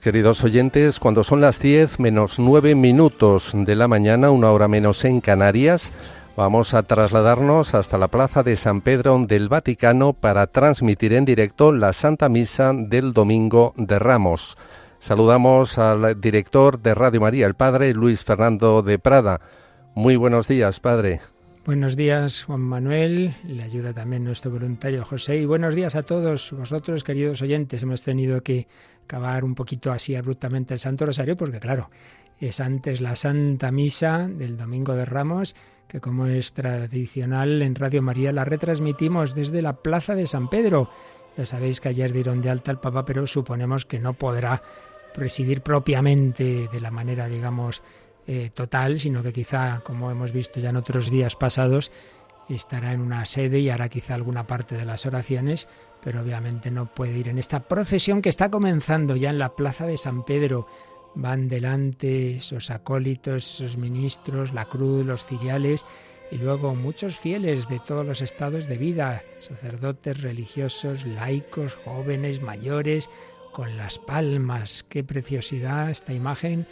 Queridos oyentes, cuando son las 10 menos 9 minutos de la mañana, una hora menos en Canarias, vamos a trasladarnos hasta la Plaza de San Pedro del Vaticano para transmitir en directo la Santa Misa del Domingo de Ramos. Saludamos al director de Radio María, el Padre Luis Fernando de Prada. Muy buenos días, Padre. Buenos días, Juan Manuel. Le ayuda también nuestro voluntario José. Y buenos días a todos vosotros, queridos oyentes. Hemos tenido que acabar un poquito así abruptamente el Santo Rosario, porque claro, es antes la Santa Misa del Domingo de Ramos, que como es tradicional en Radio María la retransmitimos desde la Plaza de San Pedro. Ya sabéis que ayer dieron de alta al Papa, pero suponemos que no podrá presidir propiamente de la manera, digamos, eh, total, sino que quizá, como hemos visto ya en otros días pasados, estará en una sede y hará quizá alguna parte de las oraciones, pero obviamente no puede ir en esta procesión que está comenzando ya en la plaza de San Pedro. Van delante esos acólitos, esos ministros, la cruz, los ciriales y luego muchos fieles de todos los estados de vida, sacerdotes, religiosos, laicos, jóvenes, mayores, con las palmas. Qué preciosidad esta imagen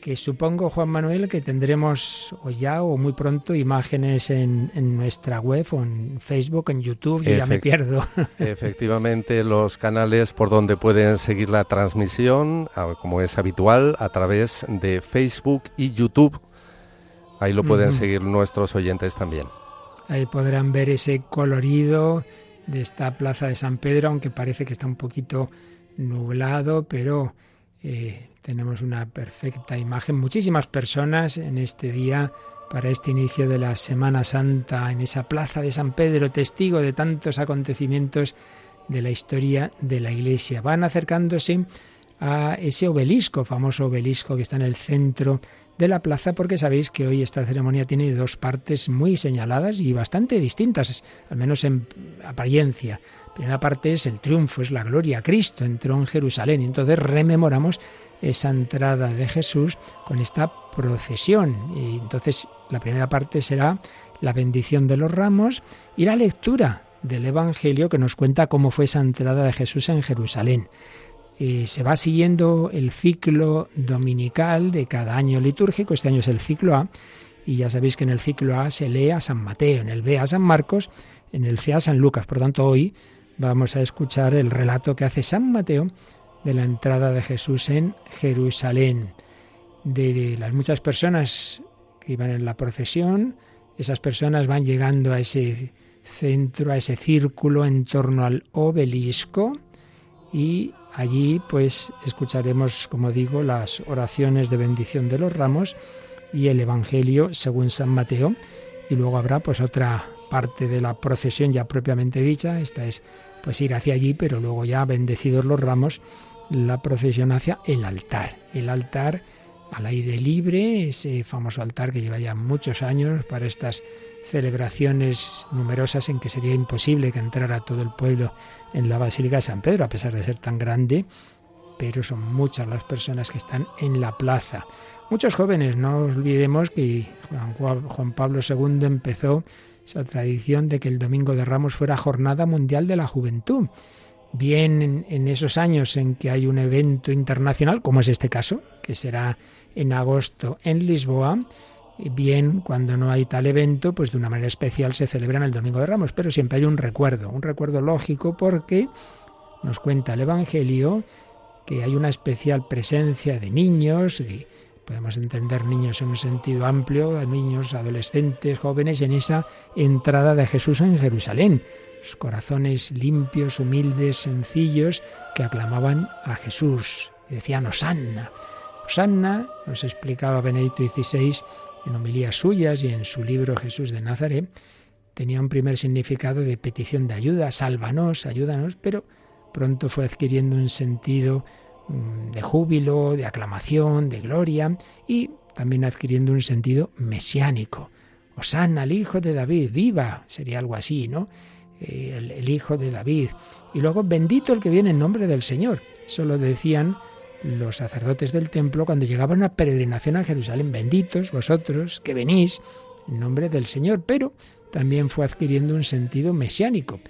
que supongo, Juan Manuel, que tendremos o ya o muy pronto imágenes en, nuestra web o en Facebook, en YouTube, yo ya me pierdo. Efectivamente, los canales por donde pueden seguir la transmisión, como es habitual, a través de Facebook y YouTube. Ahí lo pueden seguir nuestros oyentes también. Ahí podrán ver ese colorido de esta plaza de San Pedro, aunque parece que está un poquito nublado, pero eh, tenemos una perfecta imagen. Muchísimas personas en este día para este inicio de la Semana Santa en esa plaza de San Pedro, testigo de tantos acontecimientos de la historia de la Iglesia. Van acercándose a ese obelisco, famoso obelisco que está en el centro de la plaza, porque sabéis que hoy esta ceremonia tiene dos partes muy señaladas y bastante distintas, al menos en apariencia. La primera parte es el triunfo, es la gloria. Cristo entró en Jerusalén y entonces rememoramos esa entrada de Jesús con esta procesión. Y entonces la primera parte será la bendición de los ramos y la lectura del Evangelio que nos cuenta cómo fue esa entrada de Jesús en Jerusalén. Y se va siguiendo el ciclo dominical de cada año litúrgico, este año es el ciclo A, y ya sabéis que en el ciclo A se lee a San Mateo, en el B a San Marcos, en el C a San Lucas. Por tanto, hoy vamos a escuchar el relato que hace San Mateo de la entrada de Jesús en Jerusalén, de las muchas personas que iban en la procesión, esas personas van llegando a ese centro, a ese círculo en torno al obelisco y allí pues escucharemos, como digo, las oraciones de bendición de los ramos y el Evangelio según San Mateo. Y luego habrá pues otra parte de la procesión ya propiamente dicha, esta es pues ir hacia allí, pero luego ya bendecidos los ramos la procesión hacia el altar. El altar al aire libre, ese famoso altar que lleva ya muchos años para estas celebraciones numerosas en que sería imposible que entrara todo el pueblo en la Basílica de San Pedro, a pesar de ser tan grande, pero son muchas las personas que están en la plaza. Muchos jóvenes, no olvidemos que Juan Pablo II empezó esa tradición de que el Domingo de Ramos fuera Jornada Mundial de la Juventud bien en, esos años en que hay un evento internacional, como es este caso, que será en agosto en Lisboa, bien cuando no hay tal evento, pues de una manera especial se celebra en el Domingo de Ramos, pero siempre hay un recuerdo, un recuerdo lógico porque nos cuenta el Evangelio que hay una especial presencia de niños, y podemos entender niños en un sentido amplio, niños, adolescentes, jóvenes, en esa entrada de Jesús en Jerusalén corazones limpios, humildes, sencillos, que aclamaban a Jesús. Decían, Osanna. Osanna, nos explicaba Benedicto XVI en homilías suyas y en su libro Jesús de Nazaret, tenía un primer significado de petición de ayuda, sálvanos, ayúdanos, pero pronto fue adquiriendo un sentido mm, de júbilo, de aclamación, de gloria y también adquiriendo un sentido mesiánico. Osanna, el hijo de David, viva, sería algo así, ¿no? Eh, el, hijo de David. Y luego, bendito el que viene en nombre del Señor. Eso lo decían los sacerdotes del templo cuando llegaban a peregrinación a Jerusalén. Benditos vosotros que venís en nombre del Señor. Pero también fue adquiriendo un sentido mesiánico.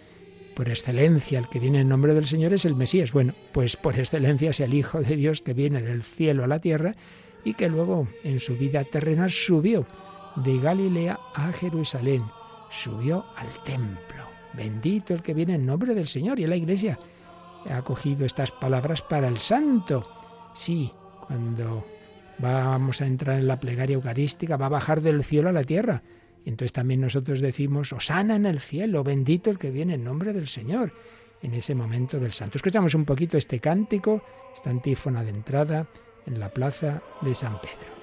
por excelencia el que viene en nombre del Señor es el Mesías. Bueno, pues por excelencia es el Hijo de Dios que viene del cielo a la tierra y que luego en su vida terrenal subió de Galilea a Jerusalén, subió al templo. Bendito el que viene en nombre del Señor. Y la iglesia ha cogido estas palabras para el santo. Sí, cuando vamos a entrar en la plegaria eucarística, va a bajar del cielo a la tierra. Entonces también nosotros decimos, Osana en el cielo, bendito el que viene en nombre del Señor, en ese momento del santo. Escuchamos un poquito este cántico, esta antífona de entrada en la plaza de San Pedro.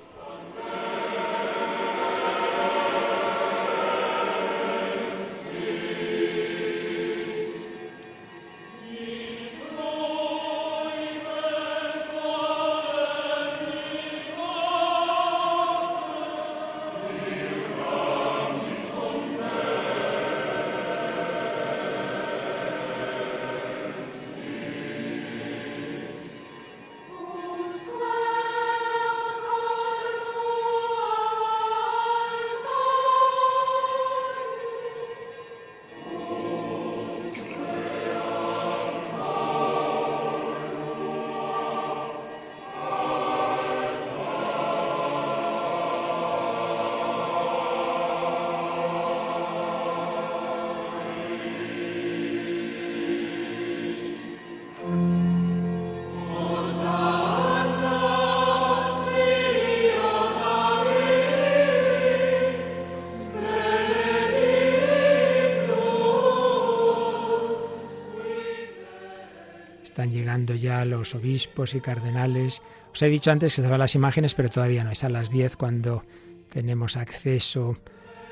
Los obispos y cardenales. Os he dicho antes que estaban las imágenes, pero todavía no. Es a las 10 cuando tenemos acceso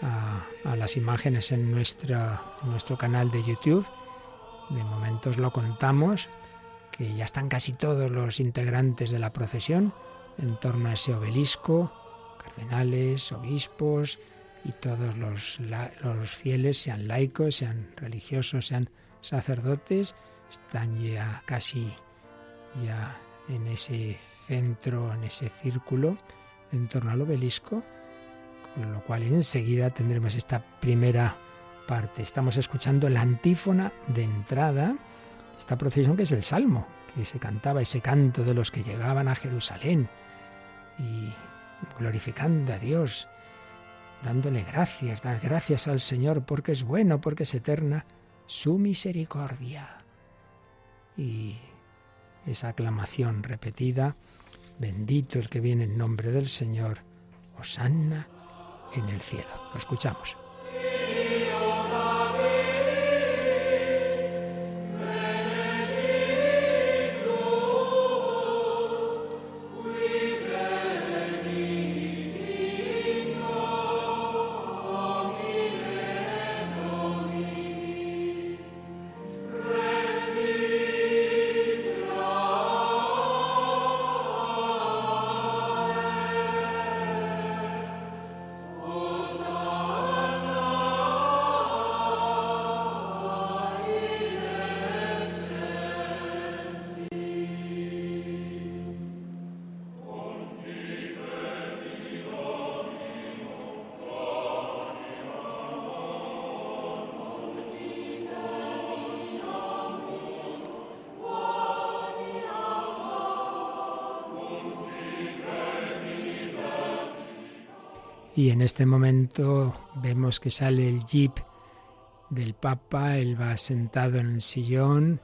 a, las imágenes en, nuestra, nuestro canal de YouTube. De momento os lo contamos, que ya están casi todos los integrantes de la procesión en torno a ese obelisco, cardenales, obispos y todos los, los fieles, sean laicos, sean religiosos, sean sacerdotes, están ya casi ya en ese centro, en ese círculo en torno al obelisco, con lo cual enseguida tendremos esta primera parte. Estamos escuchando la antífona de entrada, esta procesión que es el Salmo, que se cantaba ese canto de los que llegaban a Jerusalén y glorificando a Dios, dándole gracias, dar gracias al Señor porque es bueno, porque es eterna su misericordia y esa aclamación repetida, bendito el que viene en nombre del Señor, Osanna en el cielo. Lo escuchamos. Y en este momento vemos que sale el jeep del Papa, él va sentado en el sillón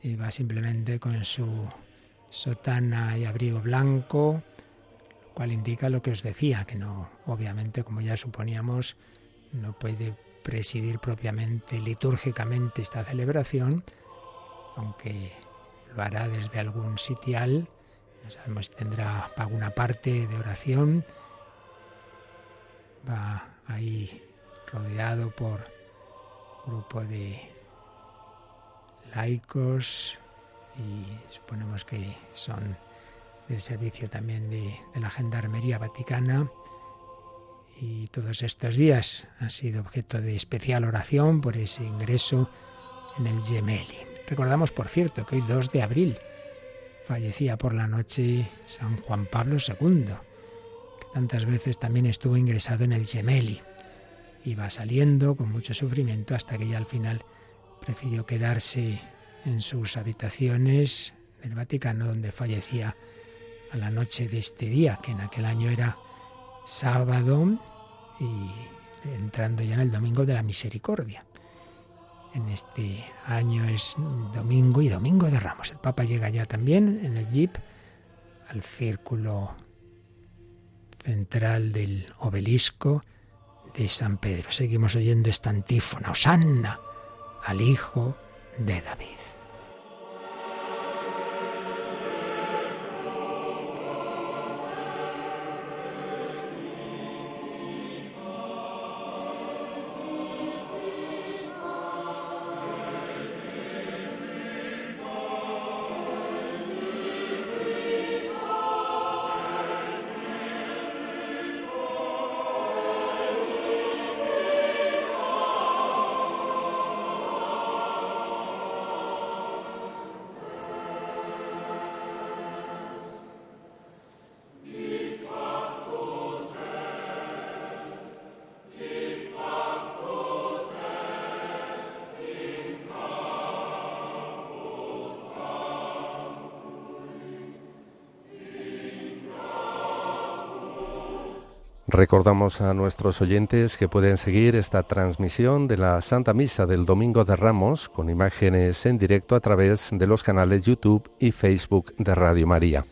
y va simplemente con su sotana y abrigo blanco, lo cual indica lo que os decía, que no, obviamente, como ya suponíamos, no puede presidir propiamente litúrgicamente esta celebración, aunque lo hará desde algún sitial, no sabemos si tendrá alguna parte de oración, va ahí rodeado por un grupo de laicos y suponemos que son del servicio también de, la Gendarmería Vaticana y todos estos días han sido objeto de especial oración por ese ingreso en el Gemelli. Recordamos, por cierto, que hoy 2 de abril fallecía por la noche San Juan Pablo II tantas veces también estuvo ingresado en el Gemelli. Iba saliendo con mucho sufrimiento hasta que ya al final prefirió quedarse en sus habitaciones del Vaticano, donde fallecía a la noche de este día, que en aquel año era sábado y entrando ya en el domingo de la misericordia. En este año es domingo y domingo de Ramos. El Papa llega ya también en el jeep al círculo central del obelisco de San Pedro. Seguimos oyendo esta antífona, Osanna al Hijo de David. Recordamos a nuestros oyentes que pueden seguir esta transmisión de la Santa Misa del Domingo de Ramos con imágenes en directo a través de los canales YouTube y Facebook de Radio María.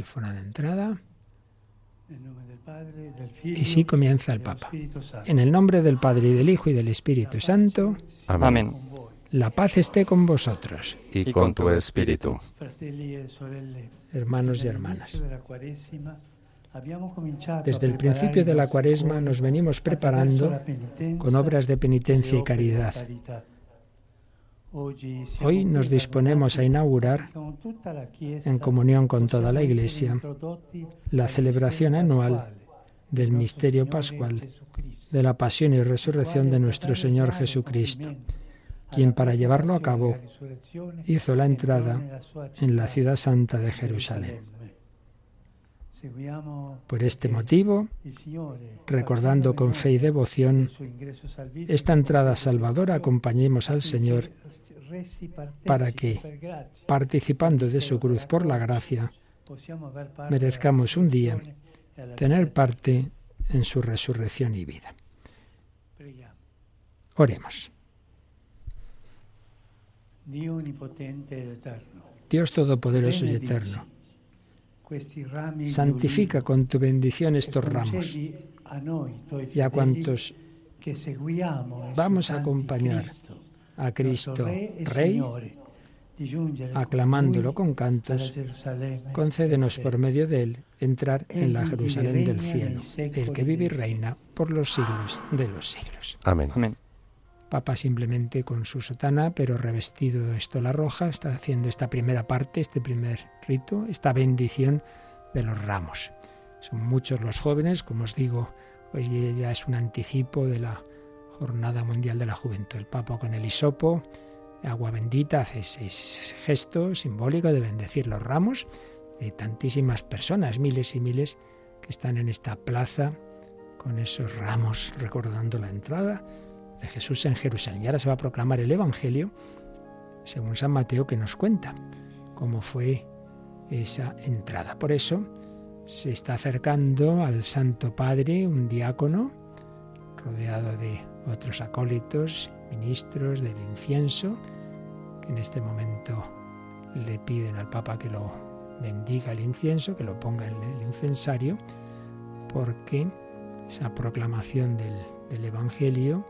Antífona de entrada. Y sí comienza el Papa. En el nombre del Padre y del Hijo y del Espíritu Santo. Amén. La paz esté con vosotros. Y con tu espíritu. Hermanos y hermanas. Desde el principio de la cuaresma nos venimos preparando con obras de penitencia y caridad Hoy nos disponemos a inaugurar, en comunión con toda la Iglesia, la celebración anual del misterio pascual de la pasión y resurrección de nuestro Señor Jesucristo, quien para llevarlo a cabo hizo la entrada en la ciudad santa de Jerusalén. Por este motivo, recordando con fe y devoción esta entrada salvadora, acompañemos al Señor para que, participando de su cruz por la gracia, merezcamos un día tener parte en su resurrección y vida. Oremos. Dios Todopoderoso y Eterno, Santifica con tu bendición estos ramos y a cuantos vamos a acompañar a Cristo Rey, aclamándolo con cantos, concédenos por medio de él entrar en la Jerusalén del cielo, el que vive y reina por los siglos de los siglos. Amén. Amén. Papa simplemente con su sotana, pero revestido de estola roja, está haciendo esta primera parte, este primer rito, esta bendición de los ramos. Son muchos los jóvenes, como os digo, hoy ya es un anticipo de la Jornada Mundial de la Juventud. El Papa con el hisopo, agua bendita, hace ese gesto simbólico de bendecir los ramos de tantísimas personas, miles y miles que están en esta plaza con esos ramos recordando la entrada de Jesús en Jerusalén. Y ahora se va a proclamar el Evangelio según San Mateo que nos cuenta cómo fue esa entrada. Por eso se está acercando al Santo Padre un diácono rodeado de otros acólitos, ministros del incienso, que en este momento le piden al Papa que lo bendiga el incienso, que lo ponga en el incensario, porque esa proclamación del, del Evangelio,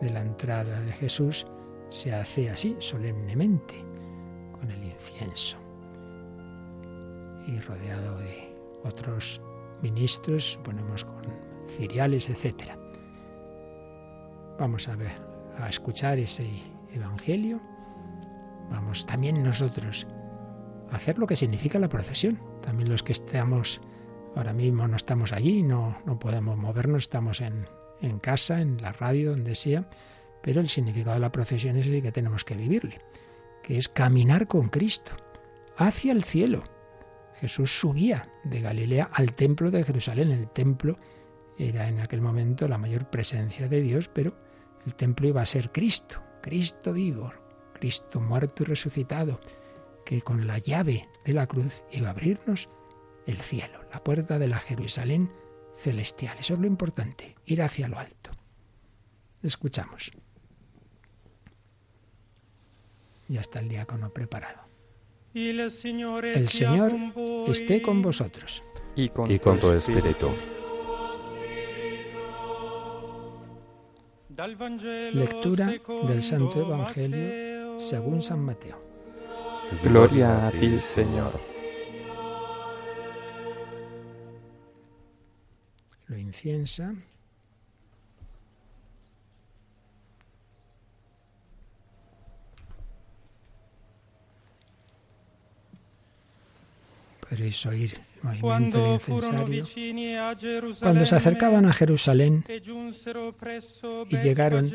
de la entrada de Jesús, se hace así, solemnemente, con el incienso. Y rodeado de otros ministros, ponemos con ciriales, etc. Vamos a ver, a escuchar ese Evangelio. Vamos también nosotros a hacer lo que significa la procesión. También los que estamos ahora mismo no estamos allí, no, no podemos movernos, estamos en, en casa, en la radio, donde sea, pero el significado de la procesión es el que tenemos que vivirle, que es caminar con Cristo hacia el cielo. Jesús subía de Galilea al templo de Jerusalén. El templo era en aquel momento la mayor presencia de Dios, pero el templo iba a ser Cristo, Cristo vivo, Cristo muerto y resucitado, que con la llave de la cruz iba a abrirnos el cielo, la puerta de la Jerusalén celestial. Eso es lo importante, ir hacia lo alto. Escuchamos. Y hasta el diácono preparado. El Señor esté con vosotros. Y con, tu espíritu. Lectura del Santo Evangelio según San Mateo. Gloria a ti, Señor. Lo inciensa. Podréis oír el movimiento del incensario. Cuando se acercaban a Jerusalén y llegaron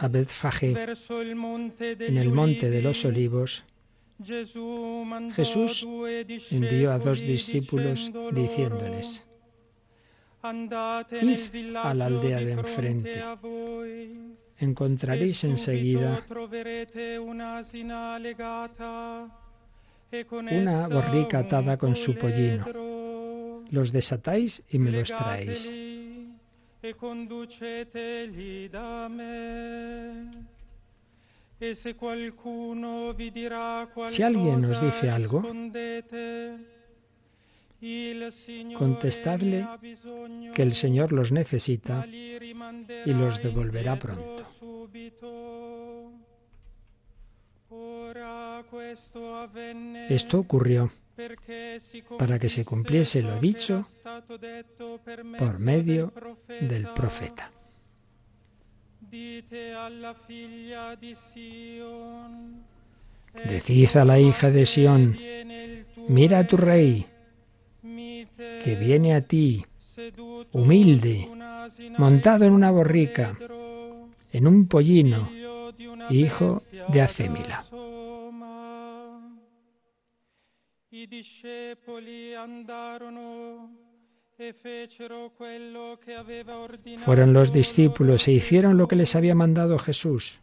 a Betfagé en el monte de los olivos, Jesús envió a dos discípulos diciéndoles, Id a la aldea de enfrente. Encontraréis enseguida una borrica atada con su pollino. Los desatáis y me los traéis. Si alguien os dice algo, contestadle que el Señor los necesita y los devolverá pronto. Esto ocurrió para que se cumpliese lo dicho por medio del profeta. Decid a la hija de Sión, mira a tu rey, que viene a ti, humilde, montado en una borrica, en un pollino, hijo de Acémila. Fueron los discípulos e hicieron lo que les había mandado Jesús.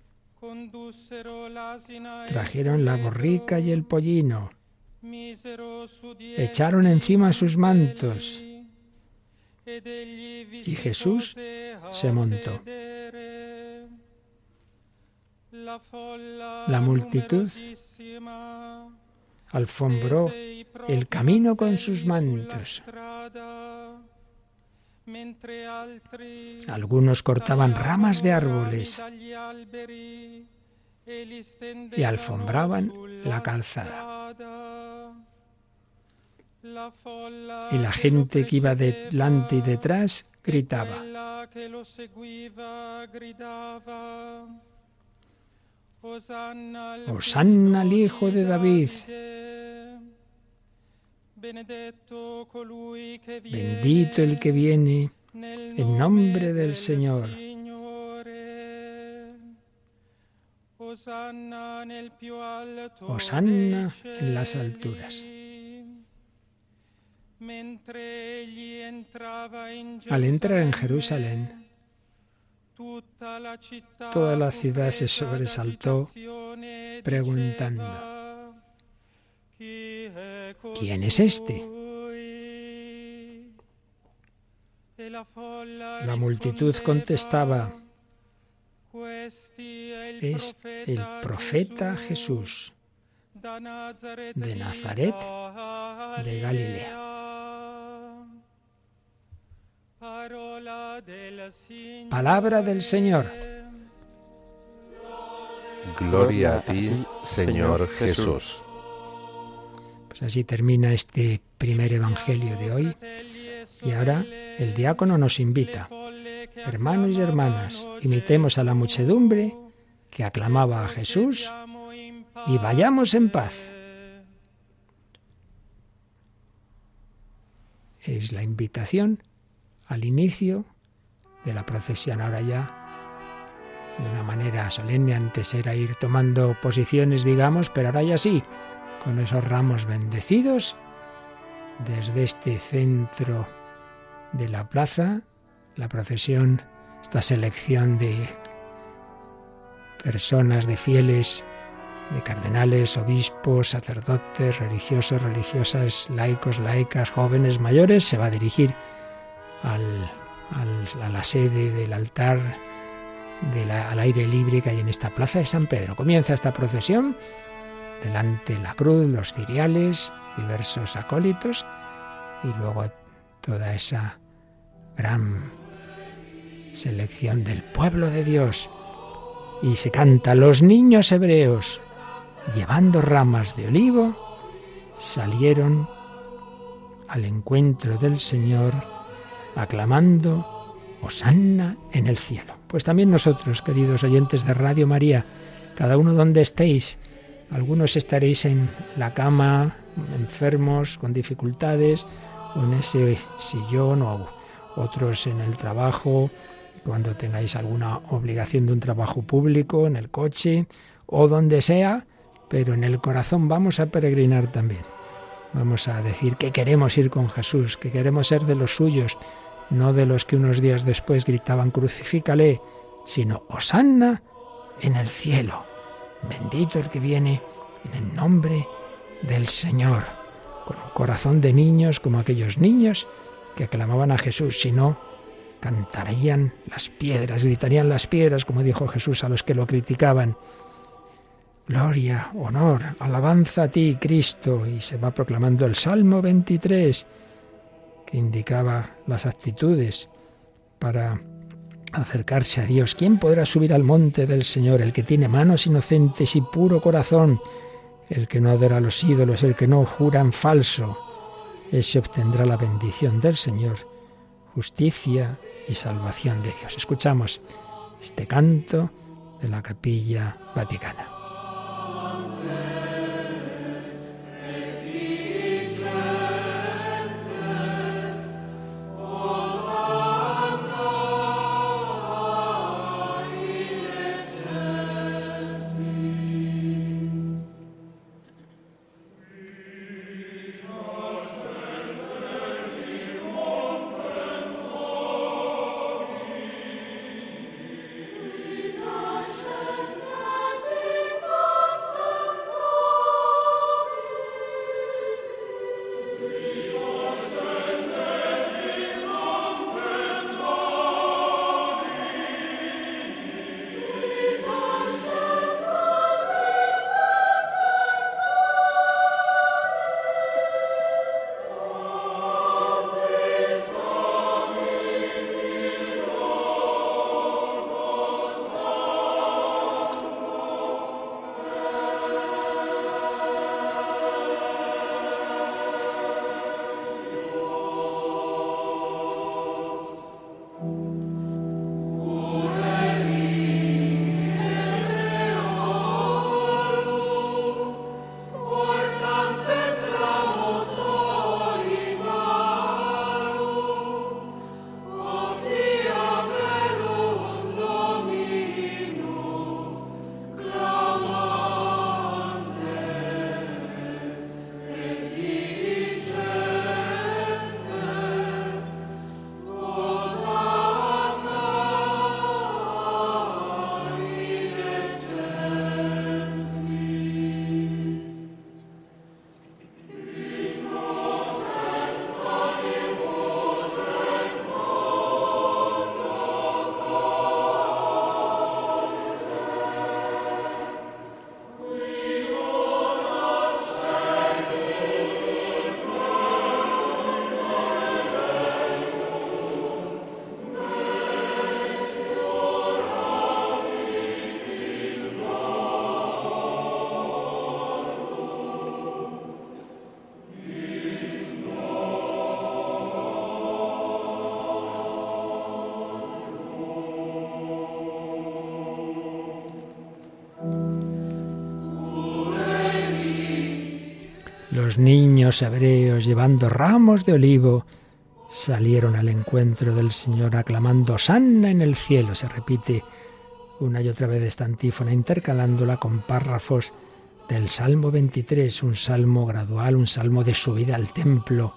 Trajeron la borrica y el pollino, echaron encima sus mantos y Jesús se montó. La multitud alfombró el camino con sus mantos. Algunos cortaban ramas de árboles y alfombraban la calzada. Y la gente que iba delante y detrás gritaba. Hosanna al Hijo de David. Bendito el que viene en nombre del Señor. Hosanna en las alturas. Al entrar en Jerusalén, toda la ciudad se sobresaltó preguntando, ¿quién es este? La multitud contestaba, es el profeta Jesús de Nazaret de Galilea. Palabra del Señor. Gloria a ti, Señor Jesús. Pues así termina este primer Evangelio de hoy. Y ahora el diácono nos invita, hermanos y hermanas, imitemos a la muchedumbre que aclamaba a Jesús y vayamos en paz. Es la invitación al inicio de la procesión. Ahora ya, de una manera solemne, antes era ir tomando posiciones, digamos, pero ahora ya sí, con esos ramos bendecidos, desde este centro de la plaza, la procesión, esta selección de personas, de fieles, de cardenales, obispos, sacerdotes, religiosos, religiosas, laicos, laicas, jóvenes, mayores, se va a dirigir al, a la sede del altar al aire libre que hay en esta plaza de San Pedro. Comienza esta procesión, delante la cruz, los ciriales, diversos acólitos, y luego toda esa gran selección del pueblo de Dios. Y se canta los niños hebreos, llevando ramas de olivo, salieron al encuentro del Señor, aclamando, Hosanna en el cielo. Pues también nosotros, queridos oyentes de Radio María, cada uno donde estéis, algunos estaréis en la cama, enfermos, con dificultades, o en ese sillón, o otros en el trabajo, cuando tengáis alguna obligación de un trabajo público, en el coche, o donde sea, pero en el corazón vamos a peregrinar también. Vamos a decir que queremos ir con Jesús, que queremos ser de los suyos, no de los que unos días después gritaban crucifícale, sino Hosanna en el cielo. Bendito el que viene en el nombre del Señor, con un corazón de niños como aquellos niños que aclamaban a Jesús, si no, cantarían las piedras, gritarían las piedras, como dijo Jesús a los que lo criticaban. Gloria, honor, alabanza a ti, Cristo. Y se va proclamando el Salmo 23, que indicaba las actitudes para acercarse a Dios. ¿Quién podrá subir al monte del Señor? El que tiene manos inocentes y puro corazón, el que no adora a los ídolos, el que no jura en falso. Ese obtendrá la bendición del Señor, justicia y salvación de Dios. Escuchamos este canto de la capilla vaticana. Niños hebreos llevando ramos de olivo salieron al encuentro del Señor aclamando Sanna en el cielo. Se repite una y otra vez esta antífona, intercalándola con párrafos del Salmo 23, un salmo gradual, un salmo de subida al templo,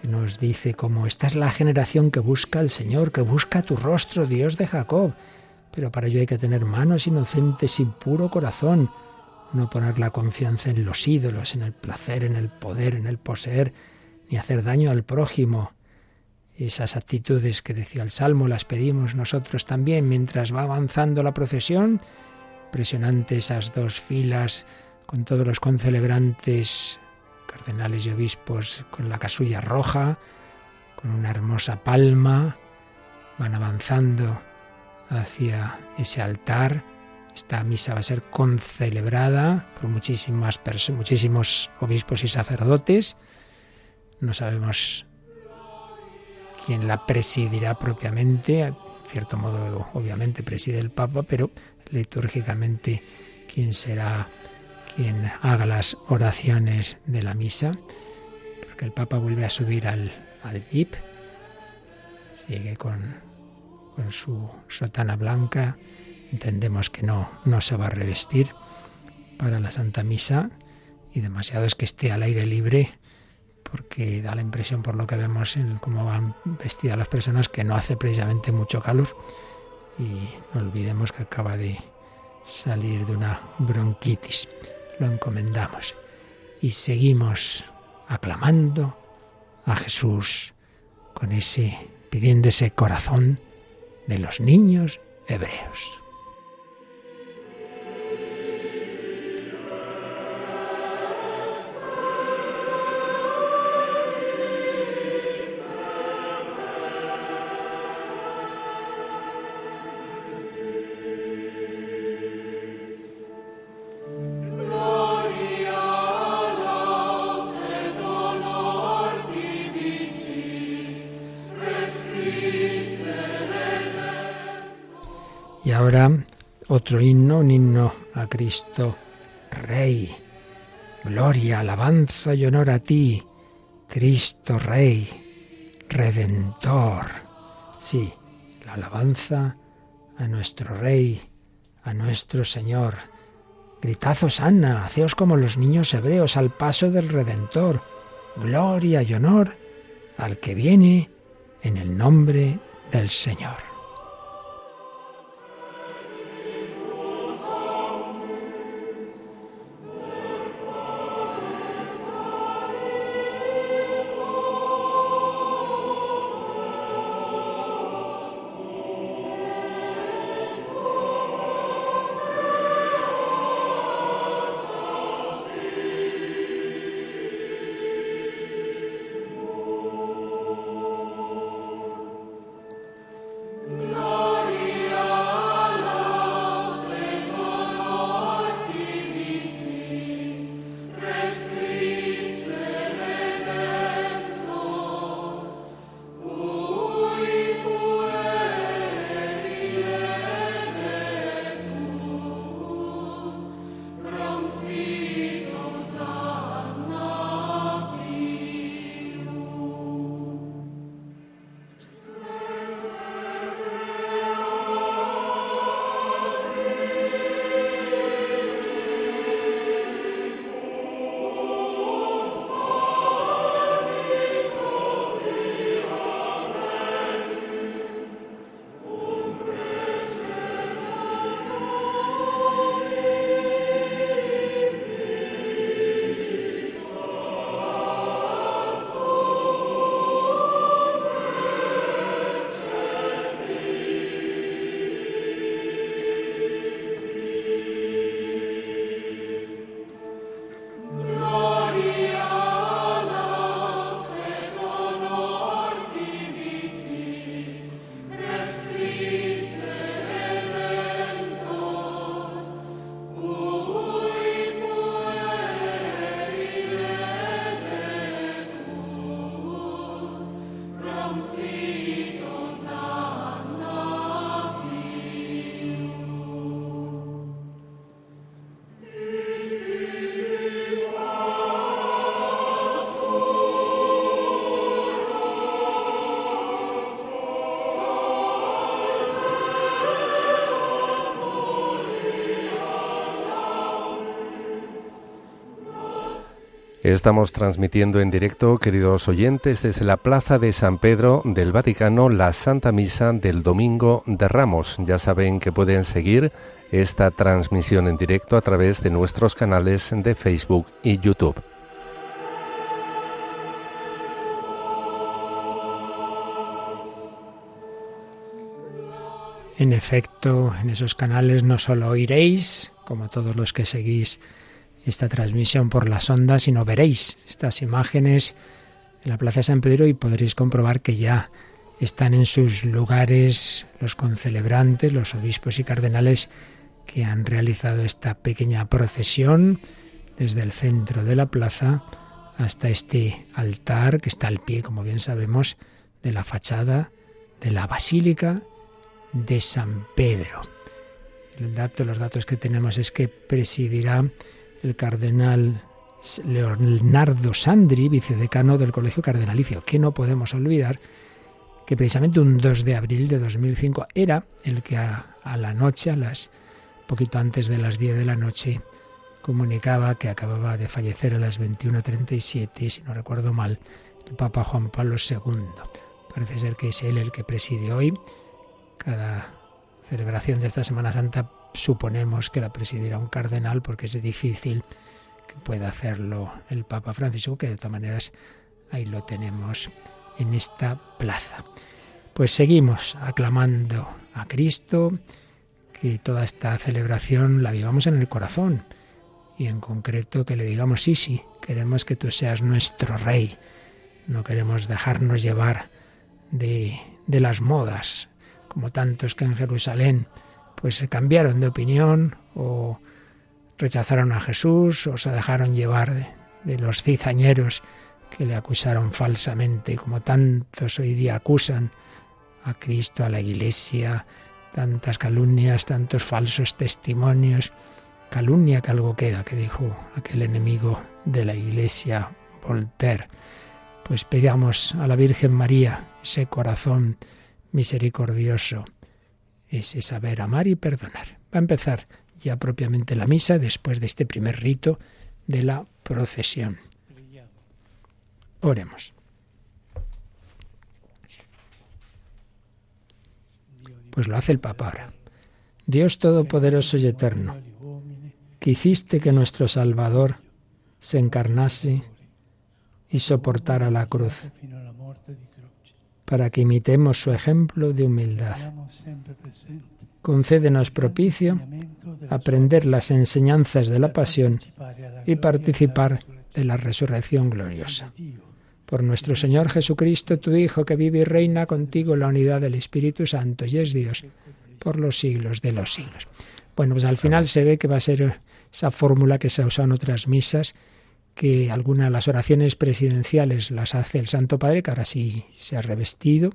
que nos dice como esta es la generación que busca al Señor, que busca tu rostro, Dios de Jacob. Pero para ello hay que tener manos inocentes y puro corazón, no poner la confianza en los ídolos, en el placer, en el poder, en el poseer, ni hacer daño al prójimo. Esas actitudes que decía el Salmo las pedimos nosotros también mientras va avanzando la procesión. Impresionante esas dos filas con todos los concelebrantes, cardenales y obispos con la casulla roja, con una hermosa palma. Van avanzando hacia ese altar. Esta misa va a ser concelebrada por muchísimas muchísimos obispos y sacerdotes. No sabemos quien la presidirá propiamente, en cierto modo obviamente preside el Papa, pero litúrgicamente quien será quien haga las oraciones de la misa, porque el Papa vuelve a subir al, al jeep, sigue con, con su sotana blanca, entendemos que no, no se va a revestir para la Santa Misa y demasiado es que esté al aire libre porque da la impresión por lo que vemos en cómo van vestidas las personas que no hace precisamente mucho calor y no olvidemos que acaba de salir de una bronquitis. Lo encomendamos y seguimos aclamando a Jesús con ese pidiendo ese corazón de los niños hebreos. Otro himno, un himno a Cristo Rey. Gloria, alabanza y honor a ti, Cristo Rey, Redentor. Sí, la alabanza a nuestro Rey, a nuestro Señor. Gritad sana, haceos como los niños hebreos al paso del Redentor. Gloria y honor al que viene en el nombre del Señor. Estamos transmitiendo en directo, queridos oyentes, desde la Plaza de San Pedro del Vaticano, la Santa Misa del Domingo de Ramos. Ya saben que pueden seguir esta transmisión en directo a través de nuestros canales de Facebook y YouTube. En efecto, en esos canales no solo oiréis, como todos los que seguís esta transmisión por las ondas, sino veréis estas imágenes de la Plaza de San Pedro y podréis comprobar que ya están en sus lugares los concelebrantes, los obispos y cardenales que han realizado esta pequeña procesión desde el centro de la plaza hasta este altar que está al pie, como bien sabemos, de la fachada de la Basílica de San Pedro. El dato, los datos que tenemos es que presidirá el cardenal Leonardo Sandri, vicedecano del Colegio Cardenalicio, que no podemos olvidar que precisamente un 2 de abril de 2005 era el que a, la noche, a las poquito antes de las 10 de la noche, comunicaba que acababa de fallecer a las 21.37, si no recuerdo mal, el Papa Juan Pablo II. Parece ser que es él el que preside hoy. Cada celebración de esta Semana Santa suponemos que la presidirá un cardenal porque es difícil que pueda hacerlo el Papa Francisco, que de todas maneras ahí lo tenemos en esta plaza. Pues seguimos aclamando a Cristo, que toda esta celebración la vivamos en el corazón y en concreto que le digamos sí, sí, queremos que tú seas nuestro rey, no queremos dejarnos llevar de, de las modas, como tantos que en Jerusalén pues se cambiaron de opinión o rechazaron a Jesús o se dejaron llevar de, los cizañeros que le acusaron falsamente, como tantos hoy día acusan a Cristo, a la Iglesia, tantas calumnias, tantos falsos testimonios. Calumnia que algo queda, que dijo aquel enemigo de la Iglesia, Voltaire. Pues pedamos a la Virgen María ese corazón misericordioso, ese saber amar y perdonar. Va a empezar ya propiamente la misa después de este primer rito de la procesión. Oremos. Pues lo hace el Papa ahora. Dios Todopoderoso y Eterno, que hiciste que nuestro Salvador se encarnase y soportara la cruz para que imitemos su ejemplo de humildad. Concédenos propicio aprender las enseñanzas de la pasión y participar de la resurrección gloriosa. Por nuestro Señor Jesucristo, tu Hijo, que vive y reina contigo en la unidad del Espíritu Santo y es Dios por los siglos de los siglos. Bueno, pues al final se ve que va a ser esa fórmula que se ha usado en otras misas, que algunas de las oraciones presidenciales las hace el Santo Padre, que ahora sí se ha revestido,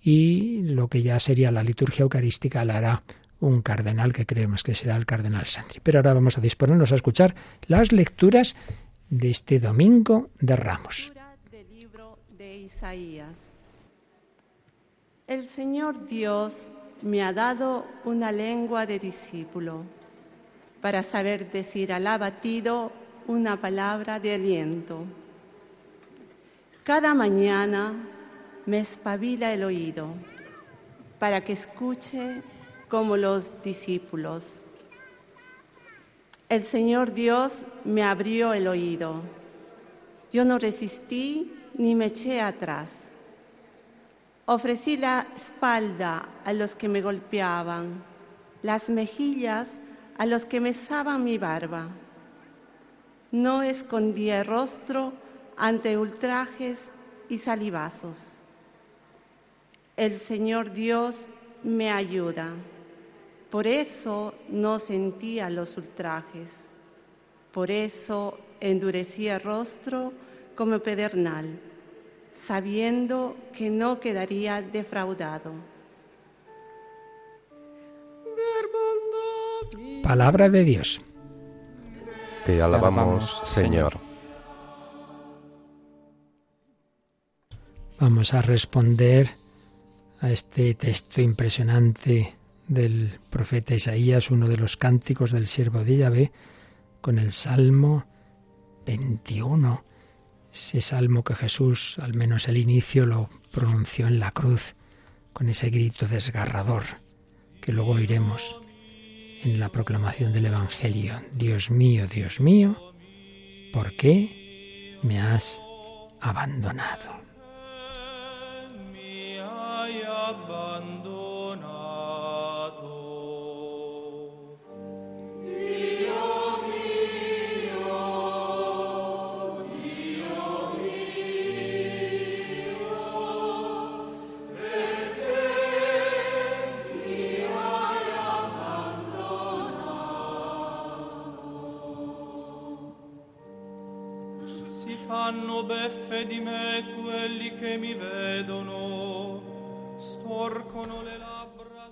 y lo que ya sería la liturgia eucarística la hará un cardenal que creemos que será el cardenal Sandri. Pero ahora vamos a disponernos a escuchar las lecturas de este domingo de Ramos. El Señor Dios me ha dado una lengua de discípulo para saber decir al abatido una palabra de aliento. Cada mañana me espabila el oído para que escuche como los discípulos. El Señor Dios me abrió el oído. Yo no resistí ni me eché atrás. Ofrecí la espalda a los que me golpeaban, las mejillas a los que mesaban mi barba no escondía el rostro ante ultrajes y salivazos. El Señor Dios me ayuda. Por eso no sentía los ultrajes. Por eso endurecía el rostro como pedernal, sabiendo que no quedaría defraudado. Palabra de Dios. Te alabamos, Señor. Vamos a responder a este texto impresionante del profeta Isaías, uno de los cánticos del siervo de Yahvé, con el Salmo 21, ese salmo que Jesús, al menos el inicio, lo pronunció en la cruz, con ese grito desgarrador, que luego oiremos en la proclamación del Evangelio. Dios mío, Dios mío, ¿por qué me has abandonado?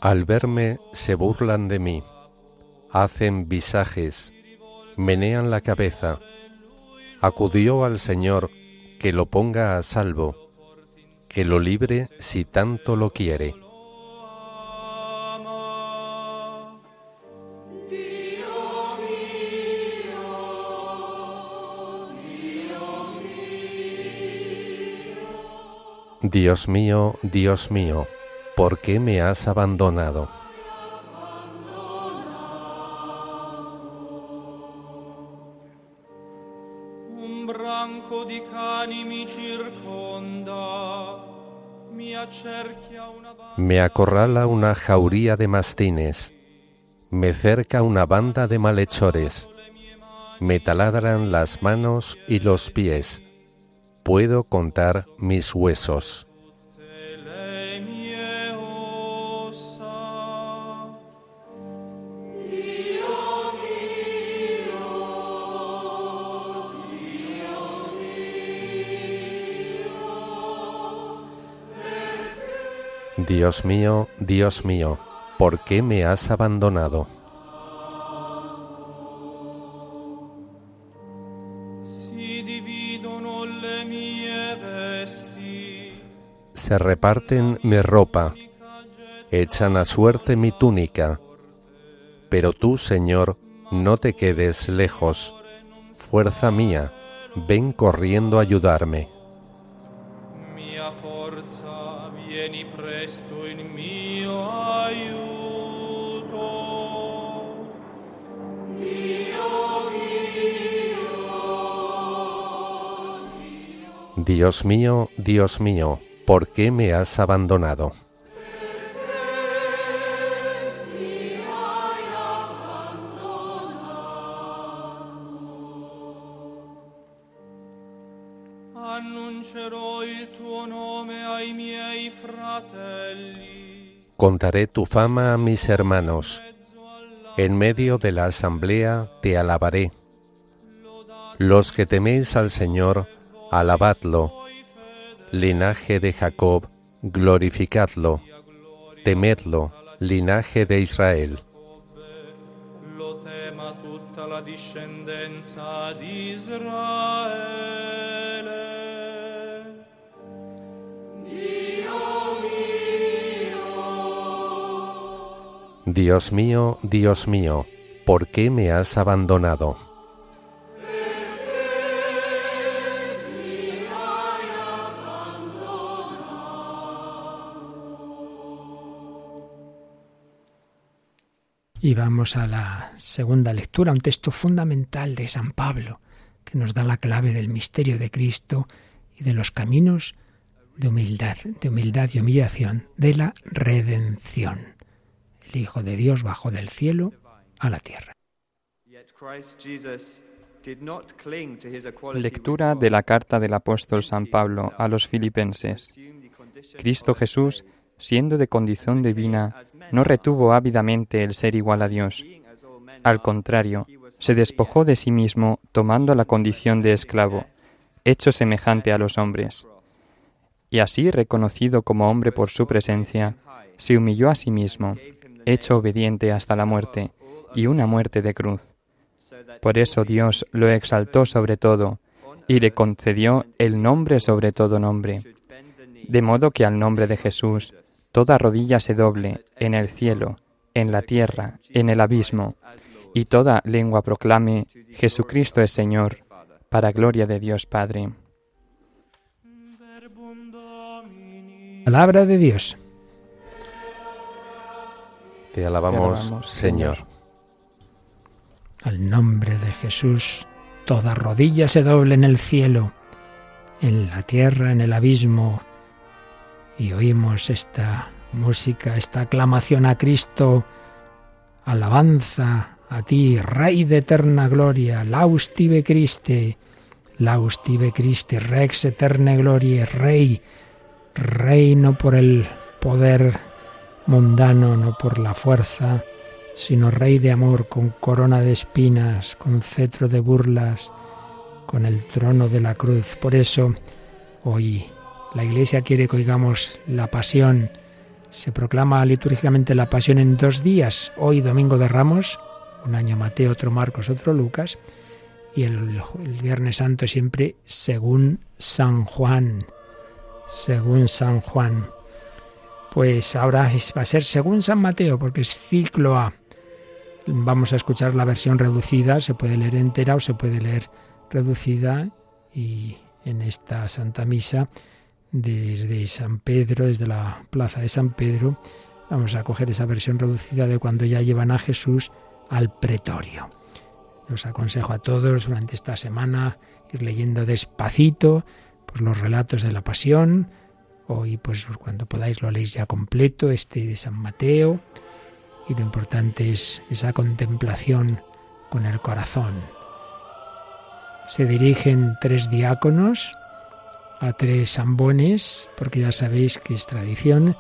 Al verme se burlan de mí, hacen visajes, menean la cabeza. Acudió al Señor que lo ponga a salvo, que lo libre si tanto lo quiere. Dios mío, Dios mío, ¿por qué me has abandonado? Me acorrala una jauría de mastines, me cerca una banda de malhechores, me taladran las manos y los pies puedo contar mis huesos. Dios mío, Dios mío, ¿por qué me has abandonado? se reparten mi ropa, echan a suerte mi túnica. Pero tú, Señor, no te quedes lejos. Fuerza mía, ven corriendo a ayudarme. Dios mío, Dios mío, ¿por qué me has abandonado? Contaré tu fama a mis hermanos. En medio de la asamblea te alabaré. Los que teméis al Señor, alabadlo linaje de Jacob, glorificadlo, temedlo, linaje de Israel. Dios mío, Dios mío, ¿por qué me has abandonado? Y vamos a la segunda lectura, un texto fundamental de San Pablo, que nos da la clave del misterio de Cristo y de los caminos de humildad, de humildad y humillación, de la redención. El Hijo de Dios bajó del cielo a la tierra. Lectura de la carta del apóstol San Pablo a los filipenses. Cristo Jesús siendo de condición divina, no retuvo ávidamente el ser igual a Dios. Al contrario, se despojó de sí mismo tomando la condición de esclavo, hecho semejante a los hombres. Y así, reconocido como hombre por su presencia, se humilló a sí mismo, hecho obediente hasta la muerte, y una muerte de cruz. Por eso Dios lo exaltó sobre todo, y le concedió el nombre sobre todo nombre, de modo que al nombre de Jesús toda rodilla se doble en el cielo, en la tierra, en el abismo, y toda lengua proclame, Jesucristo es Señor, para gloria de Dios Padre. Palabra de Dios. Te alabamos, Señor. Al nombre de Jesús, toda rodilla se doble en el cielo, en la tierra, en el abismo, y oímos esta música, esta aclamación a Cristo, alabanza a ti, Rey de eterna gloria, laus tibe Christe, laus tibe Christe, rex eterna gloria, Rey, Rey no por el poder mundano, no por la fuerza, sino Rey de amor, con corona de espinas, con cetro de burlas, con el trono de la cruz. Por eso, hoy la Iglesia quiere que oigamos la pasión. Se proclama litúrgicamente la pasión en dos días. Hoy, Domingo de Ramos, un año Mateo, otro Marcos, otro Lucas. Y el, el Viernes Santo siempre según San Juan. Según San Juan. Pues ahora va a ser según San Mateo, porque es ciclo A. Vamos a escuchar la versión reducida, se puede leer entera o se puede leer reducida y en esta Santa Misa desde San Pedro, desde la plaza de San Pedro, vamos a coger esa versión reducida de cuando ya llevan a Jesús al pretorio. Os aconsejo a todos durante esta semana ir leyendo despacito pues, los relatos de la pasión. Hoy, pues cuando podáis lo leéis ya completo, este de San Mateo. Y lo importante es esa contemplación con el corazón. Se dirigen tres diáconos a tres ambones, porque ya sabéis que es tradición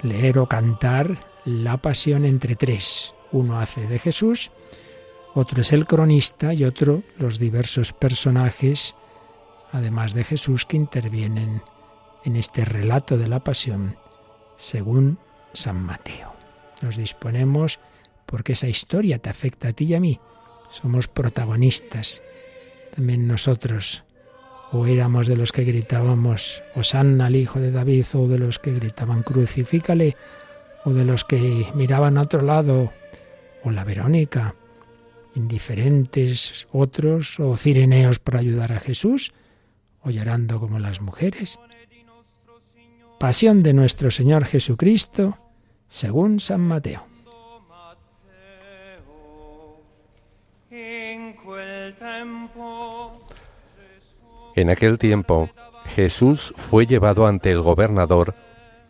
leer o cantar la pasión entre tres. Uno hace de Jesús, otro es el cronista y otro los diversos personajes, además de Jesús, que intervienen en este relato de la pasión según San Mateo. Nos disponemos porque esa historia te afecta a ti y a mí. Somos protagonistas. También nosotros o éramos de los que gritábamos Osanna al hijo de David, o de los que gritaban crucifícale, o de los que miraban a otro lado, o la Verónica, indiferentes otros, o cireneos para ayudar a Jesús, o llorando como las mujeres. Pasión de nuestro Señor Jesucristo, según San Mateo. En aquel tiempo Jesús fue llevado ante el gobernador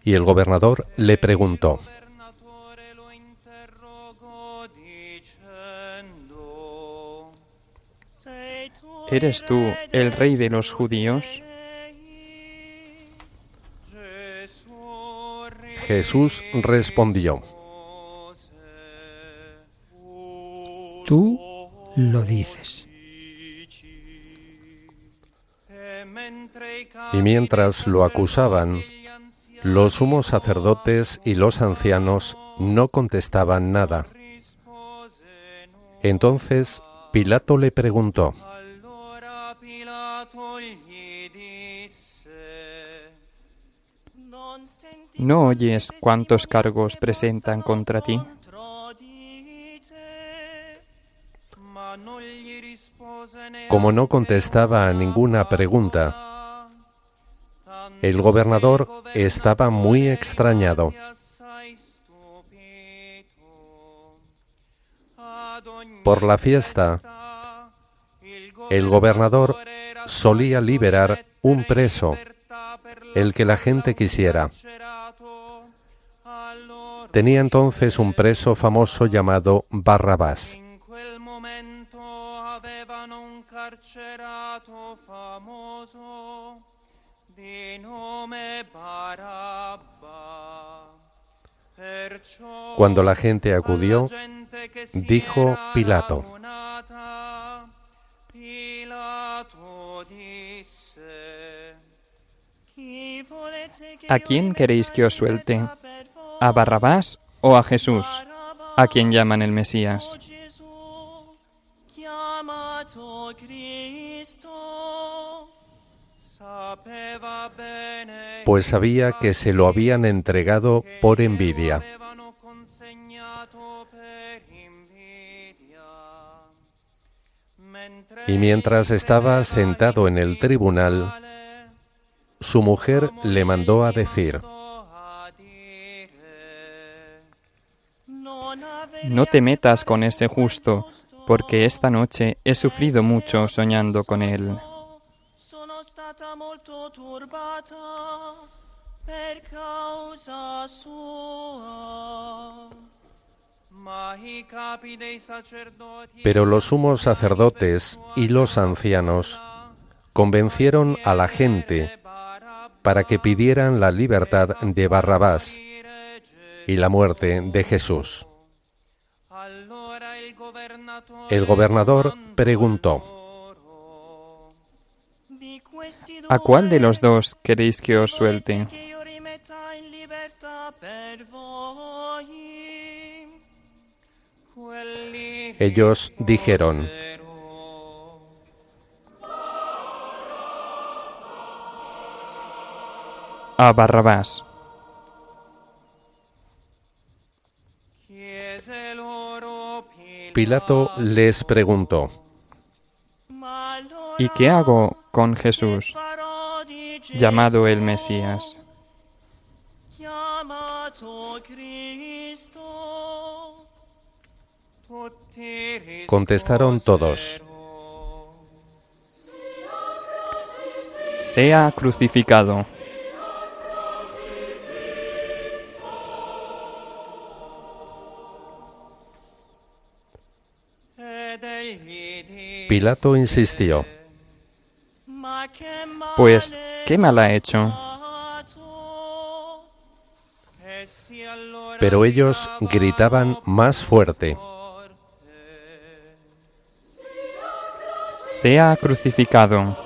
y el gobernador le preguntó, ¿Eres tú el rey de los judíos? Jesús respondió, Tú lo dices. Y mientras lo acusaban, los sumos sacerdotes y los ancianos no contestaban nada. Entonces Pilato le preguntó, ¿No oyes cuántos cargos presentan contra ti? Como no contestaba a ninguna pregunta, el gobernador estaba muy extrañado. Por la fiesta, el gobernador solía liberar un preso, el que la gente quisiera. Tenía entonces un preso famoso llamado Barrabás. Cuando la gente acudió, dijo Pilato, ¿A quién queréis que os suelte? ¿A Barrabás o a Jesús, a quien llaman el Mesías? Pues sabía que se lo habían entregado por envidia. Y mientras estaba sentado en el tribunal, su mujer le mandó a decir, No te metas con ese justo, porque esta noche he sufrido mucho soñando con él. Pero los sumos sacerdotes y los ancianos convencieron a la gente para que pidieran la libertad de Barrabás y la muerte de Jesús. El gobernador preguntó, ¿A cuál de los dos queréis que os suelte? Ellos dijeron, a Barrabás. Pilato les preguntó, ¿Y qué hago con Jesús, llamado el Mesías? Contestaron todos, sea crucificado. Pilato insistió. Pues, ¿qué mal ha hecho? Pero ellos gritaban más fuerte. Sea crucificado.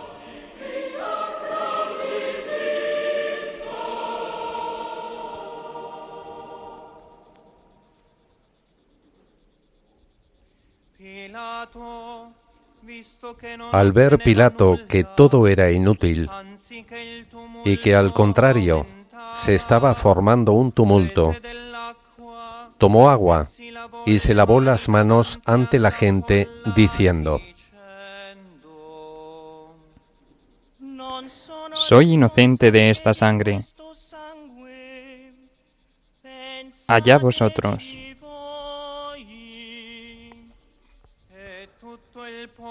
Al ver Pilato que todo era inútil y que al contrario se estaba formando un tumulto, tomó agua y se lavó las manos ante la gente diciendo, Soy inocente de esta sangre. Allá vosotros.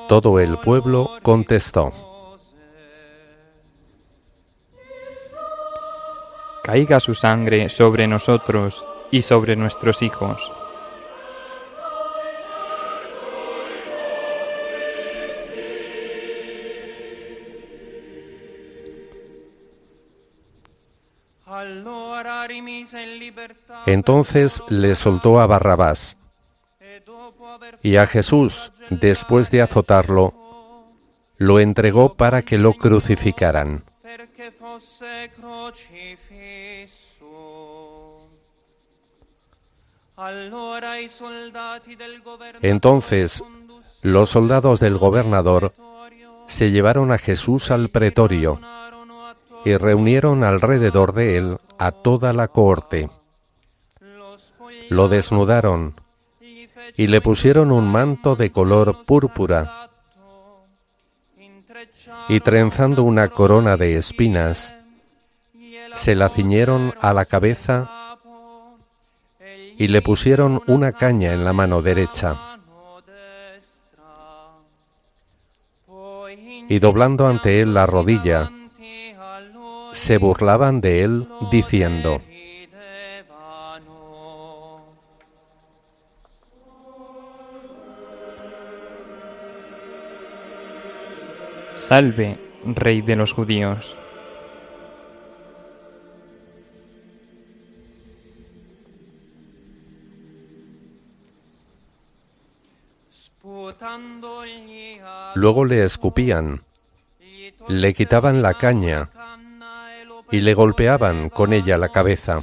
Todo el pueblo contestó, Caiga su sangre sobre nosotros y sobre nuestros hijos. Entonces le soltó a Barrabás y a Jesús, después de azotarlo, lo entregó para que lo crucificaran. Entonces los soldados del gobernador se llevaron a Jesús al pretorio y reunieron alrededor de él a toda la cohorte. Lo desnudaron y le pusieron un manto de color púrpura y trenzando una corona de espinas, se la ciñeron a la cabeza y le pusieron una caña en la mano derecha. Y doblando ante él la rodilla, se burlaban de él diciendo, Salve, Rey de los judíos. Luego le escupían, le quitaban la caña y le golpeaban con ella la cabeza.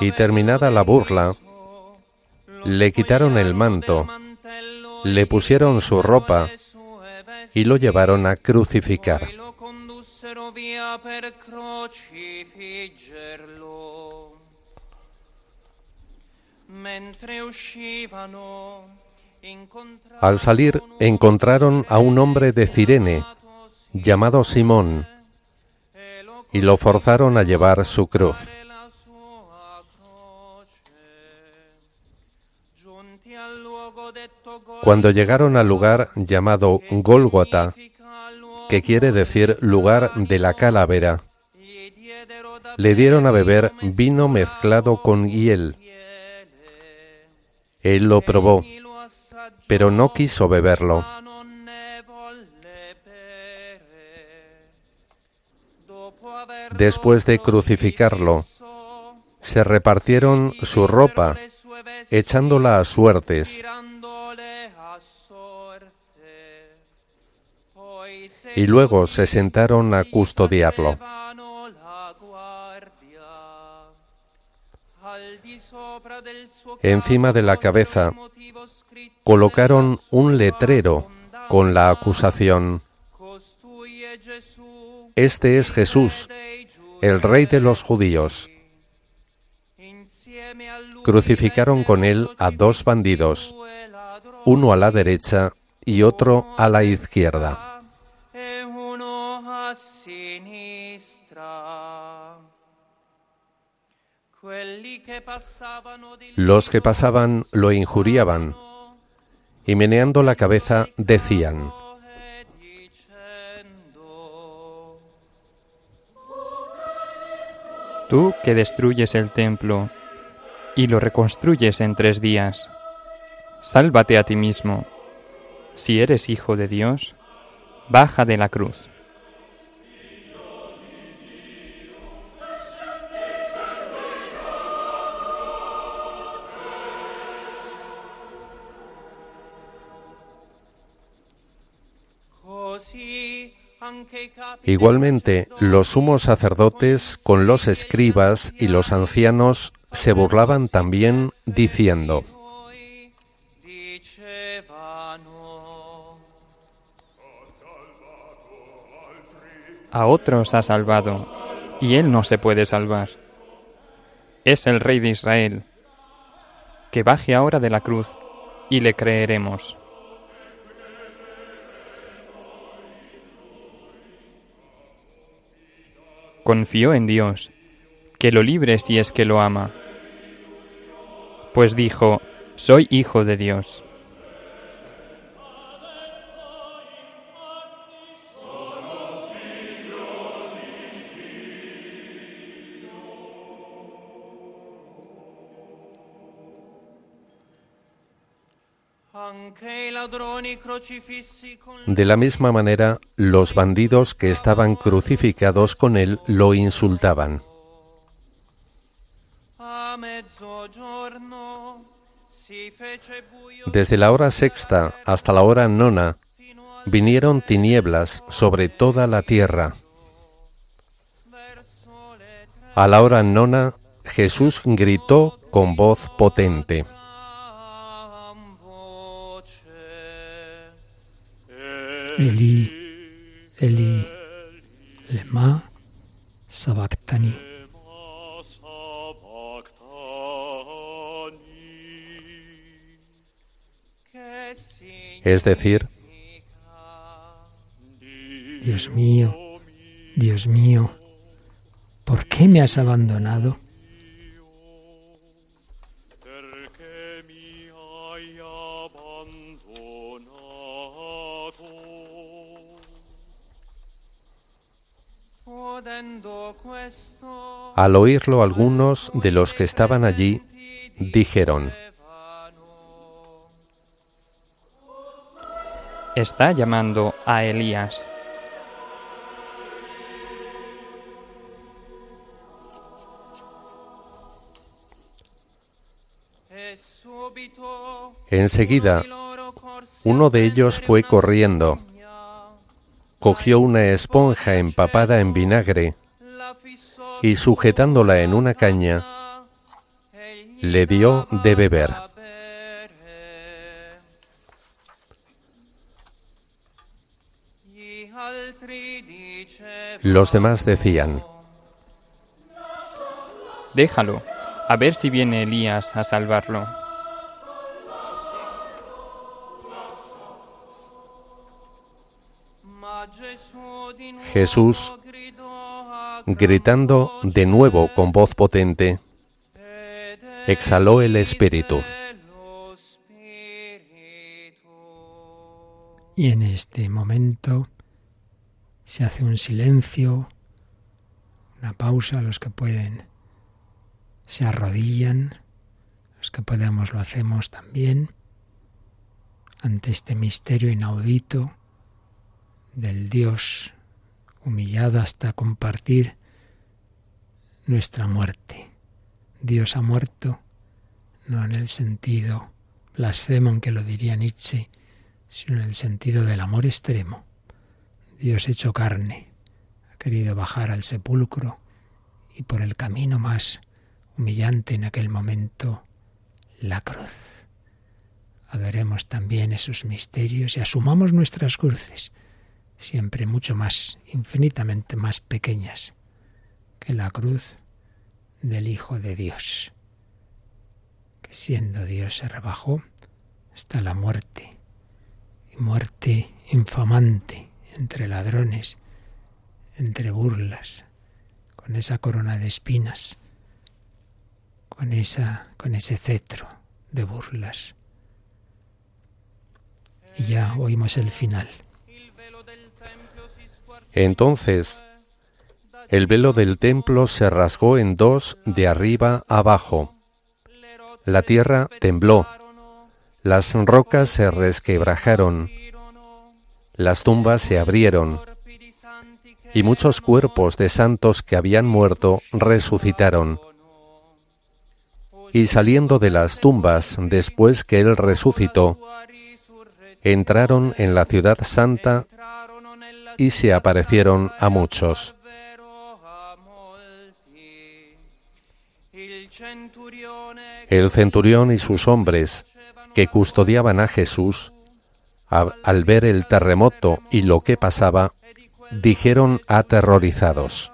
Y terminada la burla, le quitaron el manto, le pusieron su ropa y lo llevaron a crucificar. Al salir encontraron a un hombre de Cirene, llamado Simón, y lo forzaron a llevar su cruz. Cuando llegaron al lugar llamado Gólgota, que quiere decir lugar de la calavera, le dieron a beber vino mezclado con hiel. Él lo probó, pero no quiso beberlo. Después de crucificarlo, se repartieron su ropa, echándola a suertes. Y luego se sentaron a custodiarlo. Encima de la cabeza colocaron un letrero con la acusación, Este es Jesús, el rey de los judíos. Crucificaron con él a dos bandidos, uno a la derecha y otro a la izquierda. Los que pasaban lo injuriaban y meneando la cabeza decían, Tú que destruyes el templo y lo reconstruyes en tres días, sálvate a ti mismo. Si eres hijo de Dios, baja de la cruz. Igualmente, los sumos sacerdotes con los escribas y los ancianos se burlaban también diciendo, A otros ha salvado, y él no se puede salvar. Es el Rey de Israel. Que baje ahora de la cruz, y le creeremos. Confió en Dios, que lo libre si es que lo ama. Pues dijo, soy hijo de Dios. De la misma manera, los bandidos que estaban crucificados con él lo insultaban. Desde la hora sexta hasta la hora nona vinieron tinieblas sobre toda la tierra. A la hora nona Jesús gritó con voz potente. Eli, Eli, lema sabactani. Es decir, Dios mío, Dios mío, ¿por qué me has abandonado? Al oírlo algunos de los que estaban allí dijeron, Está llamando a Elías. Enseguida, uno de ellos fue corriendo, cogió una esponja empapada en vinagre y sujetándola en una caña, le dio de beber. Los demás decían, Déjalo, a ver si viene Elías a salvarlo. Jesús, gritando de nuevo con voz potente, exhaló el espíritu. Y en este momento se hace un silencio, una pausa, los que pueden se arrodillan, los que podemos lo hacemos también, ante este misterio inaudito del Dios humillado hasta compartir nuestra muerte. Dios ha muerto, no en el sentido blasfemo en que lo diría Nietzsche, sino en el sentido del amor extremo. Dios hecho carne, ha querido bajar al sepulcro y por el camino más humillante en aquel momento, la cruz. Adoremos también esos misterios y asumamos nuestras cruces siempre mucho más, infinitamente más pequeñas que la cruz del Hijo de Dios, que siendo Dios se rebajó hasta la muerte, y muerte infamante entre ladrones, entre burlas, con esa corona de espinas, con esa con ese cetro de burlas. Y ya oímos el final. Entonces el velo del templo se rasgó en dos de arriba abajo. La tierra tembló, las rocas se resquebrajaron, las tumbas se abrieron, y muchos cuerpos de santos que habían muerto resucitaron. Y saliendo de las tumbas después que él resucitó, entraron en la ciudad santa y se aparecieron a muchos. El centurión y sus hombres que custodiaban a Jesús, al ver el terremoto y lo que pasaba, dijeron aterrorizados,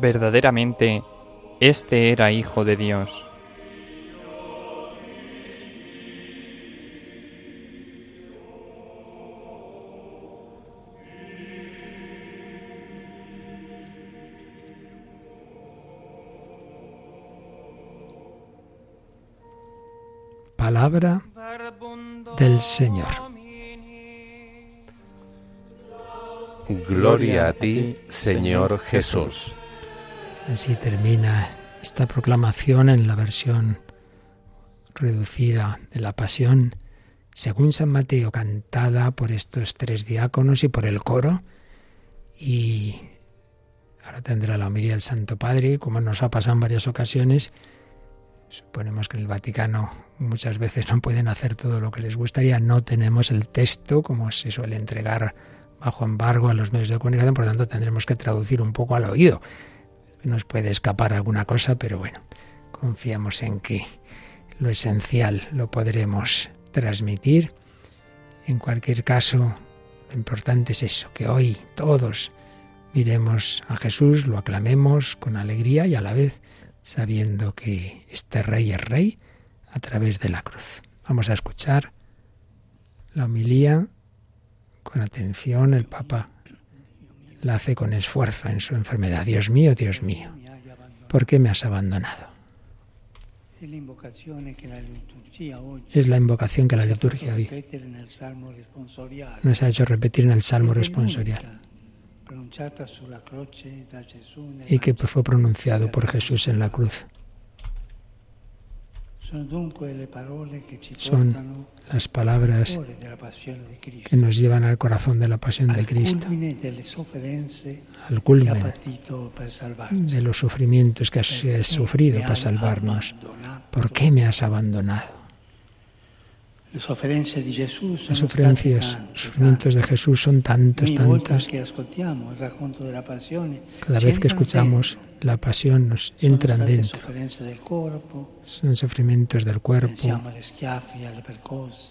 Verdaderamente, este era Hijo de Dios. Palabra del Señor. Gloria a ti, Señor Jesús. Así termina esta proclamación en la versión reducida de la Pasión, según San Mateo, cantada por estos tres diáconos y por el coro. Y ahora tendrá la homilía el Santo Padre, como nos ha pasado en varias ocasiones. Suponemos que en el Vaticano muchas veces no pueden hacer todo lo que les gustaría. No tenemos el texto, como se suele entregar bajo embargo a los medios de comunicación, por lo tanto tendremos que traducir un poco al oído nos puede escapar alguna cosa, pero bueno, confiamos en que lo esencial lo podremos transmitir. En cualquier caso, lo importante es eso, que hoy todos miremos a Jesús, lo aclamemos con alegría y a la vez sabiendo que este rey es rey a través de la cruz. Vamos a escuchar la homilía con atención. El Papa la hace con esfuerzo en su enfermedad. Dios mío, Dios mío, ¿por qué me has abandonado? Es la invocación que la liturgia hoy nos ha hecho repetir en el Salmo responsorial y que fue pronunciado por Jesús en la cruz. Son las palabras que nos llevan al corazón de la pasión de Cristo, al culmen de los sufrimientos que has sufrido para salvarnos. ¿Por qué me has abandonado? Las sufrencias, los sufrimientos de Jesús son tantos, tantos. Cada vez que escuchamos la pasión nos entran dentro. Son sufrimientos del cuerpo.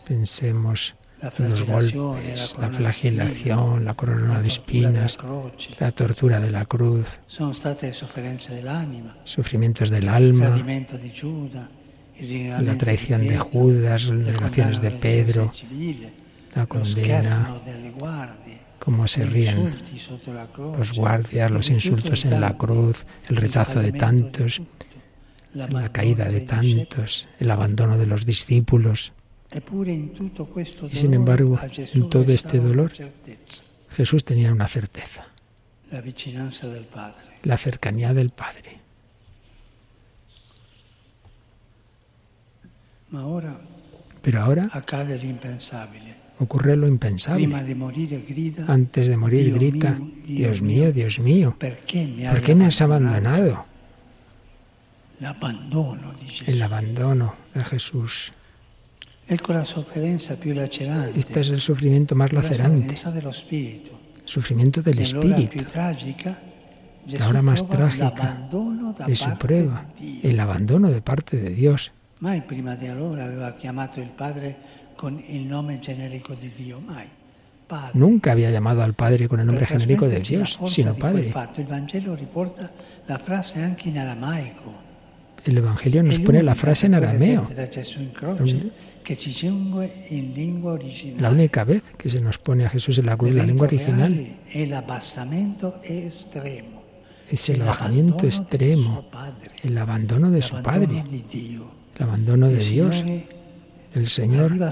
Pensemos los golpes, la flagelación, la corona de espinas, la tortura de la cruz, sufrimientos del alma, la traición de Judas, las negaciones de Pedro, la condena, cómo se ríen los guardias, los insultos en la cruz, el rechazo de tantos, la caída de tantos, el abandono de los discípulos. Y sin embargo, en todo este dolor, Jesús tenía una certeza, la cercanía del Padre. Pero ahora ocurre lo impensable. Antes de morir grita, Dios mío, Dios mío, ¿por qué me has abandonado? El abandono de Jesús. Este es el sufrimiento más lacerante, el sufrimiento del espíritu. La hora más trágica de su prueba, el abandono de parte de Dios. Nunca había llamado al Padre con el nombre genérico de Dios, sino Padre. El Evangelio nos pone la frase en arameo. La única vez que se nos pone a Jesús en la cruz la lengua original. es el bajamiento extremo, el abandono de su Padre, el abandono de Dios. El Señor llega a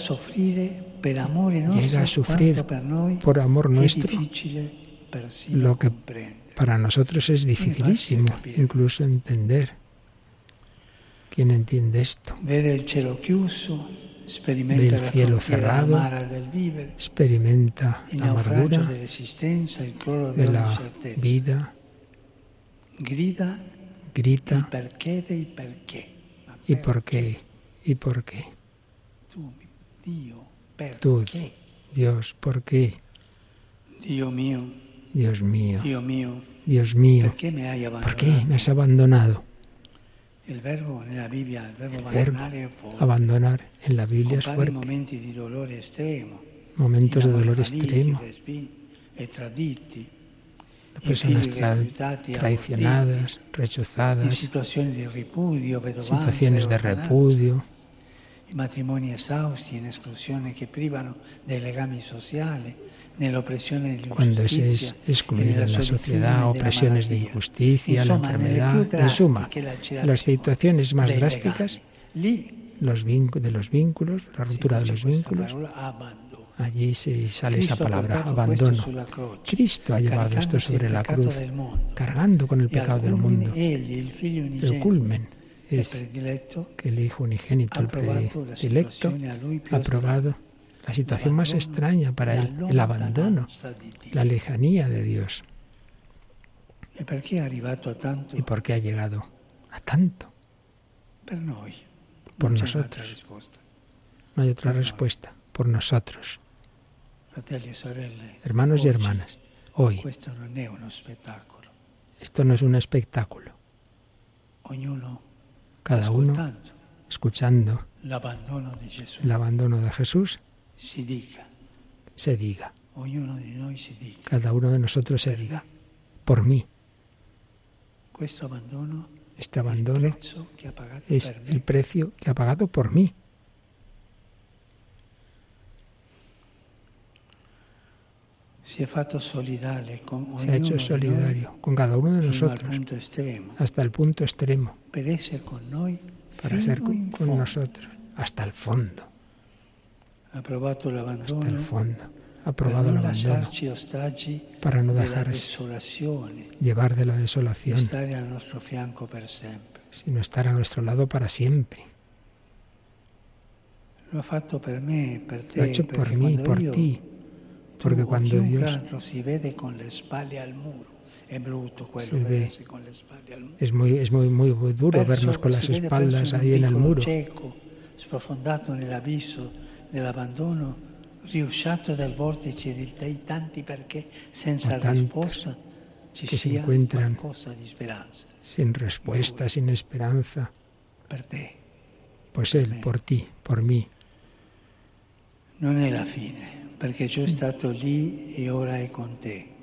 sufrir por amor nuestro lo que para nosotros es dificilísimo incluso entender. ¿Quién entiende esto? Ve el cielo cerrado, experimenta la amargura de la vida, grita, ¿y por qué? ¿Y por qué? Tú, Dios, ¿por qué? Dios mío, Dios mío, Dios mío, ¿por qué me has abandonado? El verbo, en la Biblia, el verbo, abandonar en la Biblia es fuerte. Momentos de dolor extremo. Personas traicionadas, rechazadas, situaciones de repudio, esausti privano dei legami sociali, cuando se es excluido en la sociedad, opresiones de injusticia, la enfermedad, en suma, las situaciones más drásticas los de los vínculos, la ruptura de los vínculos, allí se sale esa palabra, abandono. Cristo ha llevado esto sobre la cruz, cargando con el pecado del mundo. El culmen es que el Hijo unigénito, el predilecto, ha probado la situación más extraña para él, el abandono, la lejanía de Dios. ¿Y por qué ha llegado a tanto? Por nosotros. No hay otra respuesta. Por nosotros. Hermanos y hermanas, hoy esto no es un espectáculo. Cada uno escuchando el abandono de Jesús se diga. Cada uno de nosotros se diga. Por mí. Este abandono es el precio que ha pagado por mí. Se ha hecho solidario con cada uno de nosotros hasta el punto extremo. Para ser con nosotros hasta el fondo. Hasta el fondo. Ha probado el abandono. para no dejarse llevar de la desolación, sino estar a nuestro lado para siempre. Lo ha hecho por mí por ti, porque cuando Dios se ve, es muy, es muy, muy, duro vernos con las espaldas ahí en el muro. del abandono, riusciato dal vortice dei tanti perché senza risposta ci que se encuentran sin respuesta, sin esperanza. Pues Él, por ti, por mí. non è la fine, perché io sono stato lì e ora è con te.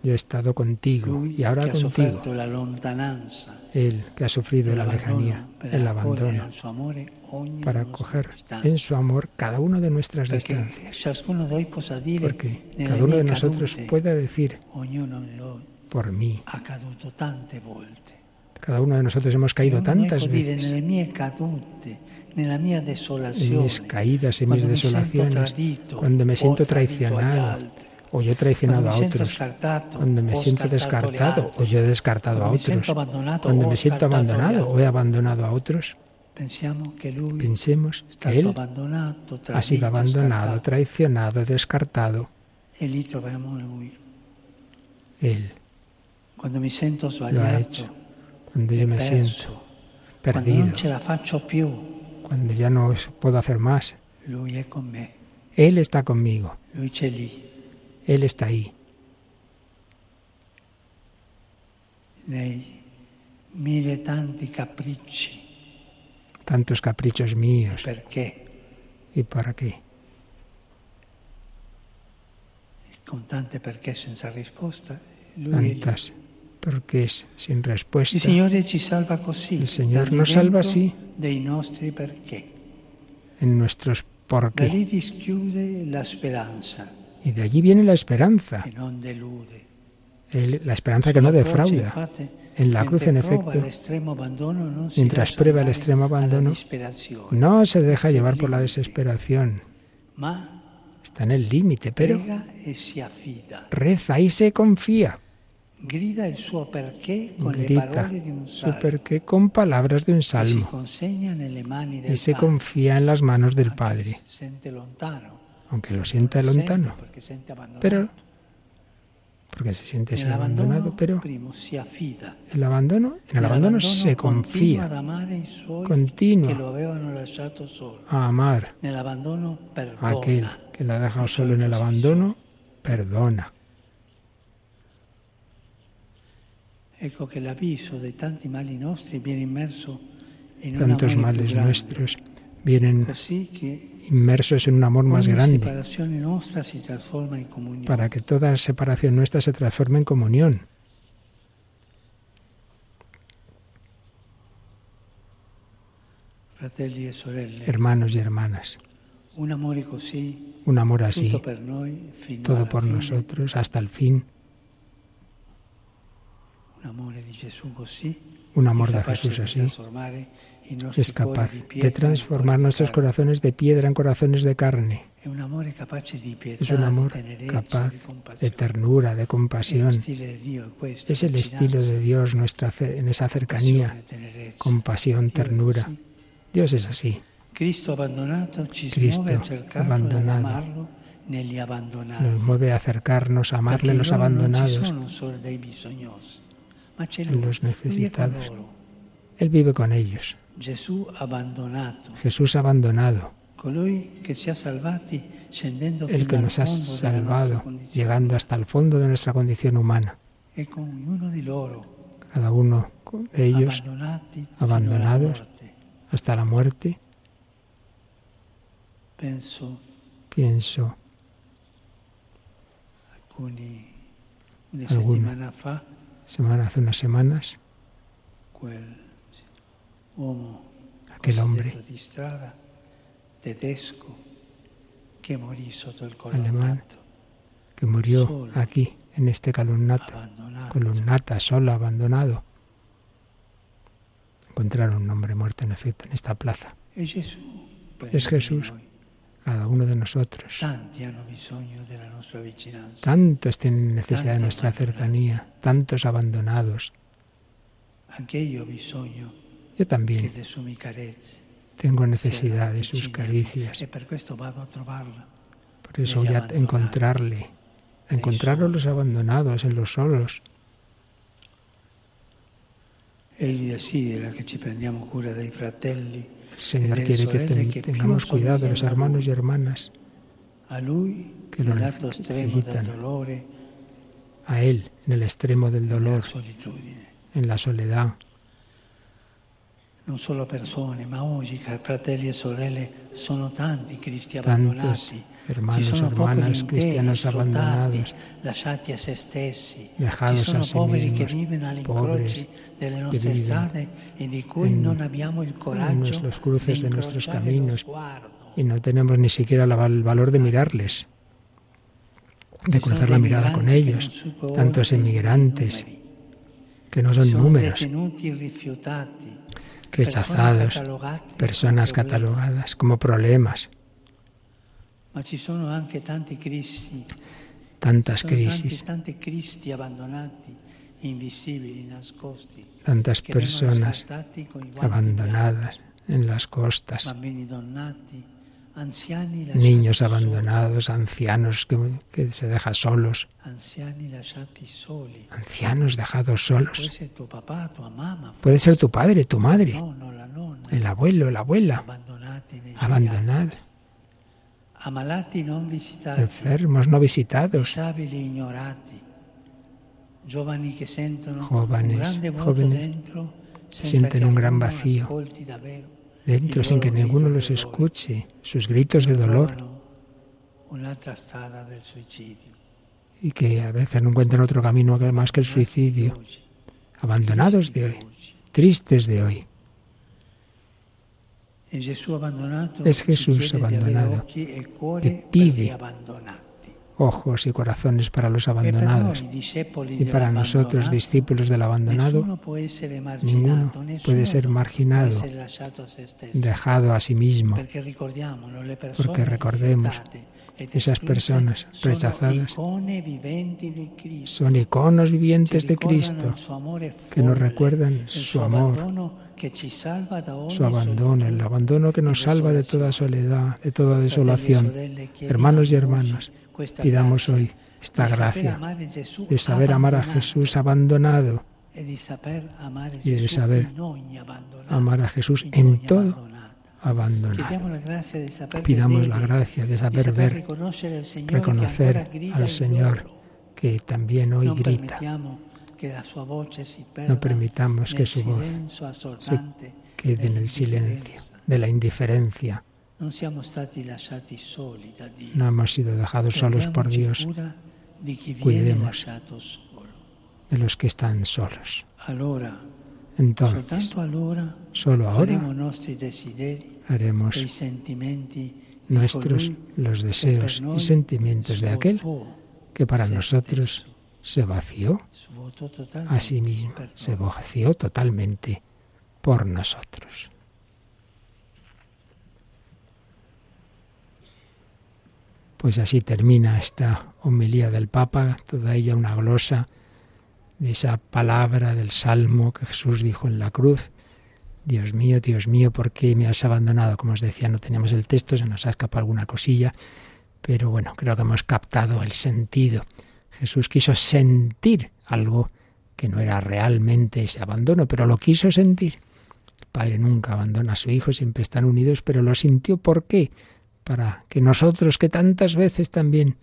Yo he estado contigo y ahora contigo. Él que ha sufrido la lejanía, el abandono, para distanza. en su amor cada una de nuestras distancias. Porque cada uno de nosotros pueda decir, por mí, cada uno de nosotros hemos caído tantas veces en mis caídas, en mis desolaciones, cuando me siento traicionado, o yo he traicionado a otros, cuando me siento descartado, o yo he descartado a otros, cuando me siento abandonado o he abandonado a otros, pensemos que Él ha sido abandonado, traicionado, descartado. Él lo ha hecho. Cuando yo me siento perdido, cuando ya no puedo hacer más, Él está conmigo, Él está ahí. Tantos caprichos míos. ¿Y para qué? con tante perché senza risposta, lui è Tantas porqués sin respuesta. Signor dal nos salva así. en nuestros por qué. Y de allí viene la esperanza, el- la esperanza que no defrauda. En la cruz, en efecto, mientras prueba el extremo abandono, no se deja llevar por la desesperación. Está en el límite, pero reza y se confía. Grida il suo perché con le Grita parole di un su perché con palabras de un salmo. y se confía en las manos del Padre, aunque lo sienta lontano, pero porque se siente ese abandonado, pero el abandono, en el abandono se confía. Continua. a amar. A aquel que la ha dejado solo en el abandono, perdona. Ecco che l'abisso dei tanti mali nostri viene immerso in un Tantos males nuestros vienen inmersos en un amor más grande para que toda separación nuestra se transforme en comunión. E Hermanos y hermanas, un amor así, todo por nosotros hasta el fin, un amor de Jesús así, nostri es capaz de transformar nuestros corazones de piedra en corazones de carne. Es un amor capaz de ternura, de compasión. questo, Es el estilo de Dios nuestra, en esa cercanía, compasión, ternura. Dios es así. Cristo a abbandonati. Nos mueve a acercarnos, a amarle en los abandonados, los necesitados. Él vive con ellos. Jesús abandonado, el que nos ha salvado, llegando hasta el fondo de nuestra condición humana. Cada uno de ellos abandonados. hasta la muerte. Pienso alcuni, semana, hace unas semanas, Aquel hombre. Alemán. que murió aquí, en este columnato, columnata, solo, abandonado. Encontraron un hombre muerto, en efecto, en esta plaza. Es Jesús. Cada uno de nosotros. Tantos tienen necesidad de nuestra cercanía, tantos abandonados. Yo también tengo necesidad de sus caricias. E. Por eso voy a encontrarle, a encontrar a los abandonados, en los solos. Egli desidera che ci prendiamo cura dei fratelli El Señor quiere que ten- tengamos cuidado de los hermanos y hermanas, A lui, che lo necesitan. a Él en el extremo del dolor, en la soledad. non solo persone, ma oggi fratelli e sorelle sono tanti cristi Tantos abbandonati. Hermanos, hermanas, cristianos abandonados, dejados a sí mismos, pobres que viven e cui en- los cruces de nuestros caminos. y no tenemos ni siquiera el valor de mirarles, de cruzar la mirada con ellos. Tantos emigrantes que no son números, rechazados, personas catalogadas como problemas, Ma ci sono anche tanti cristi, tantas crisis, tantas personas abandonadas en las costas, niños abandonados, ancianos que, que se dejan solos, ancianos dejados solos. Puede ser tu padre, tu madre, el abuelo, la abuela, abbandonati enfermos, no visitados, Jóvenes, jóvenes sienten un gran vacío. dentro sin que ninguno los escuche, sus gritos de dolor, y que a veces no encuentran otro camino más que el suicidio, abandonados de hoy, tristes de hoy. Es Jesús abandonado que pide. Ojos y corazones para los E per abandonados. Y para nosotros, dell'abbandonato, discípulos del abandonado, ninguno puede ser marginado, dejado a sí mismo, porque recordemos, esas personas rechazadas. son iconos vivientes de Cristo, que nos recuerdan su amor, su abandono, el abandono que nos salva de toda soledad, de toda desolación. Hermanos y hermanas, pidamos hoy esta gracia de saber amar a Jesús abandonado, y de saber amar a Jesús en todo abandonado. Pidamos la gracia de saber ver, reconocer al Señor que también hoy grita. No permitamos que su voz assordante Quede en el silencio de la indiferencia. No hemos sido dejados solos por Dios, Cuidemos. de los que están solos. Entonces, solo ahora haremos nuestros los deseos y sentimientos de aquel que para se nosotros se vació a sí mismo, se vació totalmente por nosotros. Pues así termina esta homilía del Papa, toda ella una glosa de esa palabra del Salmo que Jesús dijo en la cruz. Dios mío, Dios mío, ¿por qué me has abandonado? Como os decía, no tenemos el texto, se nos ha escapado alguna cosilla, pero bueno, creo que hemos captado el sentido. Jesús quiso sentir algo que no era realmente ese abandono, pero lo quiso sentir. El Padre nunca abandona a su Hijo, siempre están unidos, pero lo sintió ¿por qué? Para que nosotros, que tantas veces también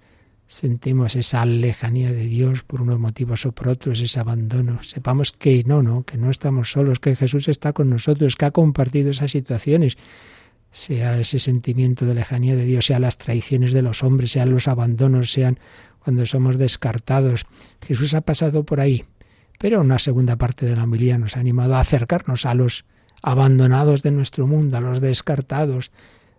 sentimos esa lejanía de Dios por unos motivos o por otros, ese abandono, sepamos que no, no, que no estamos solos, que Jesús está con nosotros, que ha compartido esas situaciones, sea ese sentimiento de lejanía de Dios, sea las traiciones de los hombres, sean los abandonos, sean cuando somos descartados. Jesús ha pasado por ahí, pero una segunda parte de la homilía nos ha animado a acercarnos a los abandonados de nuestro mundo, a los descartados,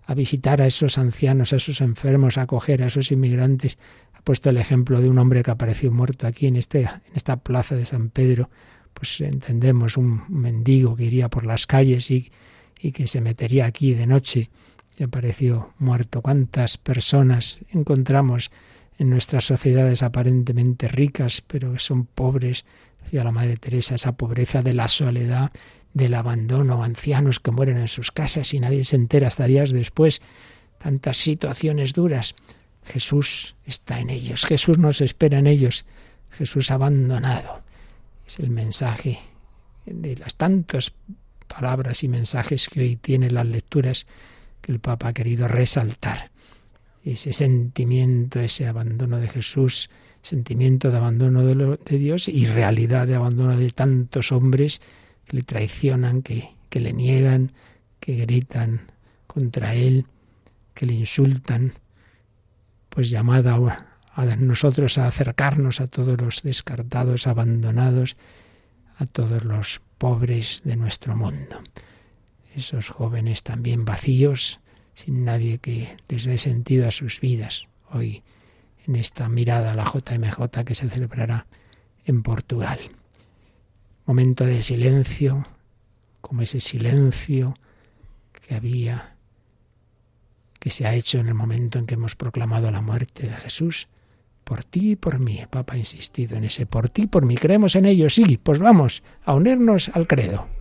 a visitar a esos ancianos, a esos enfermos, a acoger a esos inmigrantes. Ha puesto el ejemplo de un hombre que apareció muerto aquí en, este, en esta plaza de San Pedro. Pues entendemos un mendigo que iría por las calles y, y que se metería aquí de noche y apareció muerto. ¿Cuántas personas encontramos en nuestras sociedades aparentemente ricas, pero que son pobres? Decía la Madre Teresa, esa pobreza de la soledad, del abandono, ancianos que mueren en sus casas y nadie se entera hasta días después. Tantas situaciones duras. Jesús está en ellos, Jesús nos espera en ellos, Jesús abandonado. Es el mensaje de las tantas palabras y mensajes que hoy tienen las lecturas que el Papa ha querido resaltar. Ese sentimiento, ese abandono de Jesús, sentimiento de abandono de, Dios y realidad de abandono de tantos hombres que le traicionan, que que le niegan, que gritan contra él, que le insultan, pues llamada a nosotros a acercarnos a todos los descartados, abandonados, a todos los pobres de nuestro mundo. Esos jóvenes también vacíos, sin nadie que les dé sentido a sus vidas. Hoy, en esta mirada a la JMJ que se celebrará en Portugal. Momento de silencio, como ese silencio que había, que se ha hecho en el momento en que hemos proclamado la muerte de Jesús por ti y por mí. El Papa ha insistido en ese por ti y por mí. Creemos en ello, sí. Pues vamos a unirnos al credo.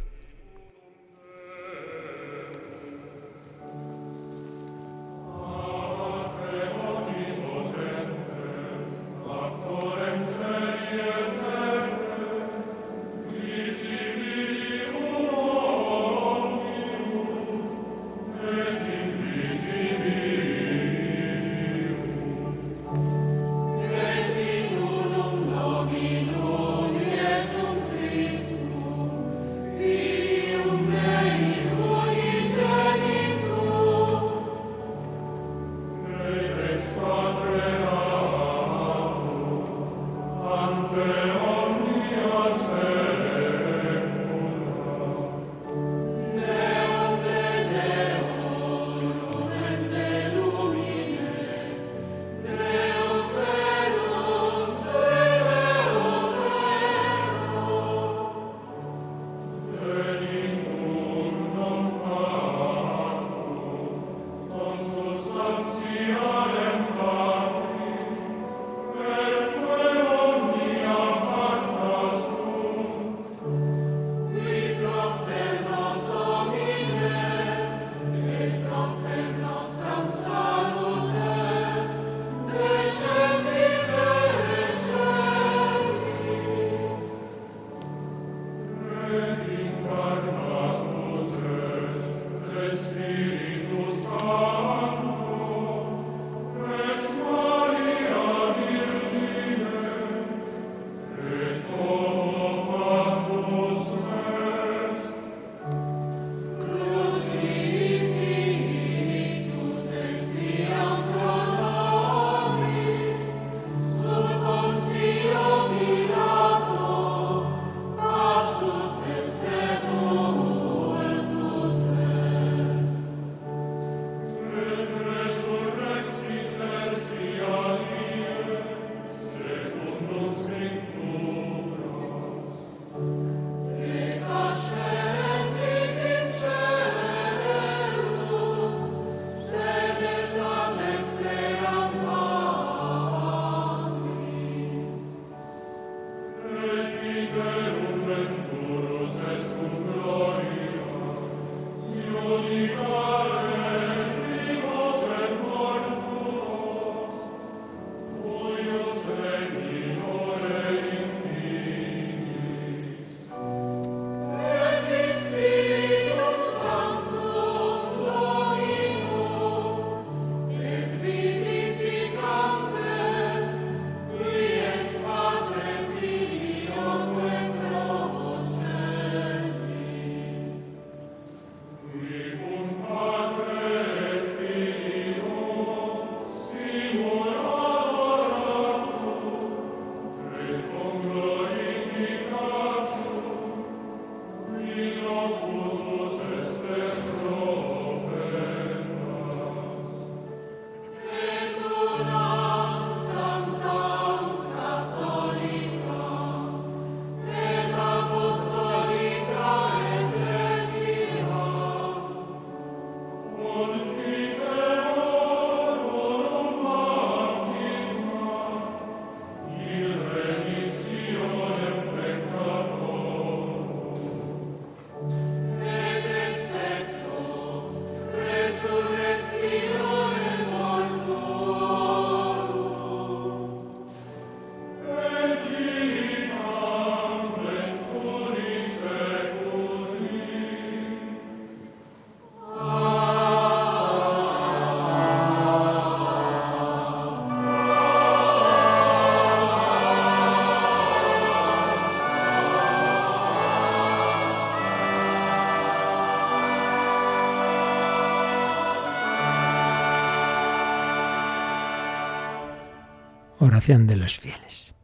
De los fieles.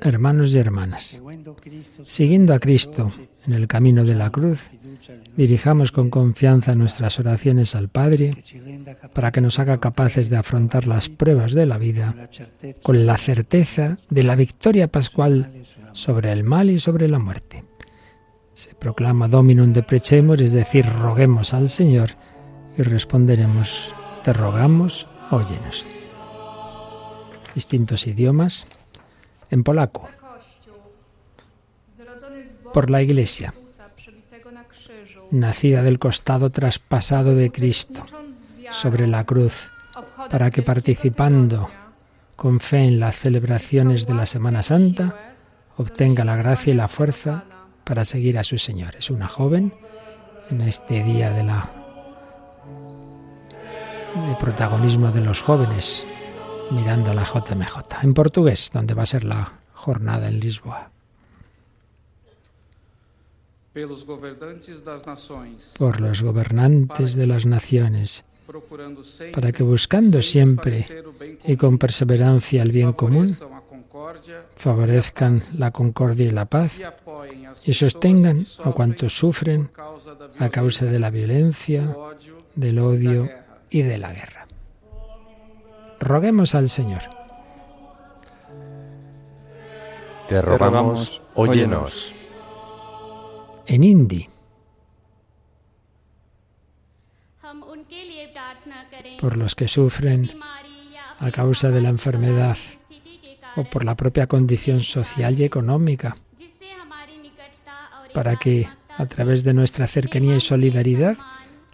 Hermanos y hermanas, siguiendo a Cristo en el camino de la cruz, dirijamos con confianza nuestras oraciones al Padre para que nos haga capaces de afrontar las pruebas de la vida con la certeza de la victoria pascual sobre el mal y sobre la muerte. Se proclama Dominum de Precemur, es decir, roguemos al Señor y responderemos, rogamos, óyenos. Distintos idiomas en polaco, por la Iglesia, nacida del costado traspasado de Cristo sobre la cruz, para que participando con fe en las celebraciones de la Semana Santa, obtenga la gracia y la fuerza para seguir a su Señor. Es una joven en este día de la de protagonismo de los jóvenes mirando a la JMJ, en portugués, donde va a ser la jornada en Lisboa. Por los gobernantes de las naciones, para que buscando siempre y con perseverancia el bien común, favorezcan la concordia y la paz y sostengan a cuantos sufren a causa de la violencia, del odio y de la guerra. Roguemos al Señor. Te rogamos, óyenos. En hindi. Por los que sufren a causa de la enfermedad o por la propia condición social y económica, para que a través de nuestra cercanía y solidaridad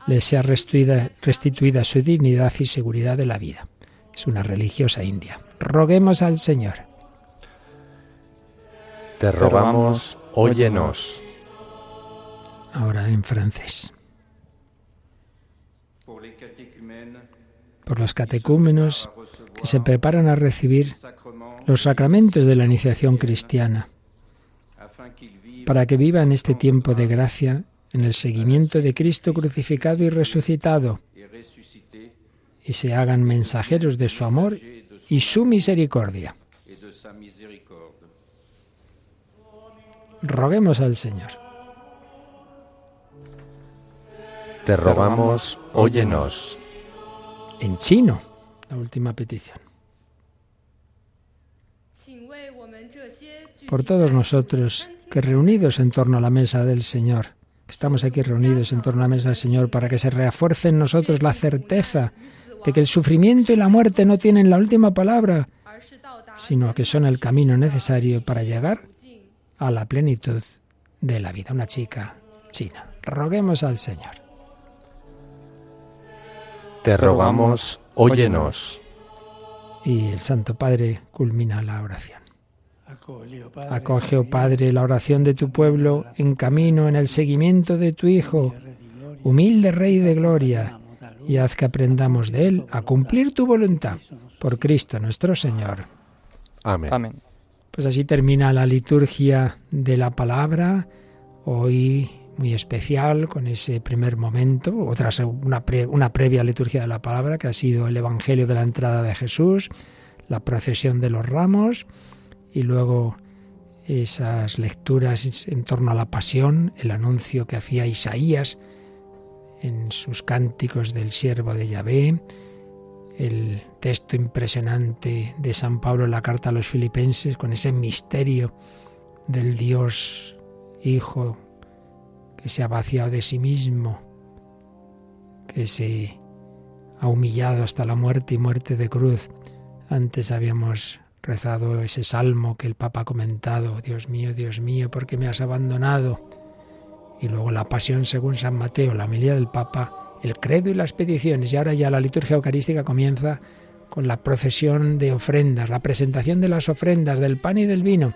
les sea restituida, restituida su dignidad y seguridad de la vida. Es una religiosa india. Roguemos al Señor. Te rogamos, óyenos. Ahora en francés. Por los catecúmenos que se preparan a recibir los sacramentos de la iniciación cristiana, para que vivan este tiempo de gracia en el seguimiento de Cristo crucificado y resucitado y se hagan mensajeros de su amor y su misericordia. Roguemos al Señor. Te rogamos, óyenos. En chino, la última petición. Por todos nosotros que reunidos en torno a la mesa del Señor, estamos aquí reunidos en torno a la mesa del Señor para que se refuerce en nosotros la certeza de que el sufrimiento y la muerte no tienen la última palabra, sino que son el camino necesario para llegar a la plenitud de la vida. Una chica china. Roguemos al Señor. Te rogamos, óyenos. Y el Santo Padre culmina la oración. Acoge, oh Padre, la oración de tu pueblo en camino en el seguimiento de tu Hijo, humilde Rey de Gloria y haz que aprendamos de Él a cumplir tu voluntad. Por Cristo nuestro Señor. Amén. Pues así termina la liturgia de la palabra, hoy muy especial, con ese primer momento, otra una, una previa liturgia de la palabra, que ha sido el Evangelio de la entrada de Jesús, la procesión de los ramos, y luego esas lecturas en torno a la pasión, el anuncio que hacía Isaías, en sus cánticos del siervo de Yahvé, el texto impresionante de San Pablo en la carta a los filipenses con ese misterio del Dios Hijo que se ha vaciado de sí mismo, que se ha humillado hasta la muerte y muerte de cruz. Antes habíamos rezado ese salmo que el Papa ha comentado, Dios mío, Dios mío, ¿por qué me has abandonado? y luego la pasión según San Mateo, la homilía del Papa, el credo y las peticiones. Y ahora ya la liturgia eucarística comienza con la procesión de ofrendas, la presentación de las ofrendas del pan y del vino,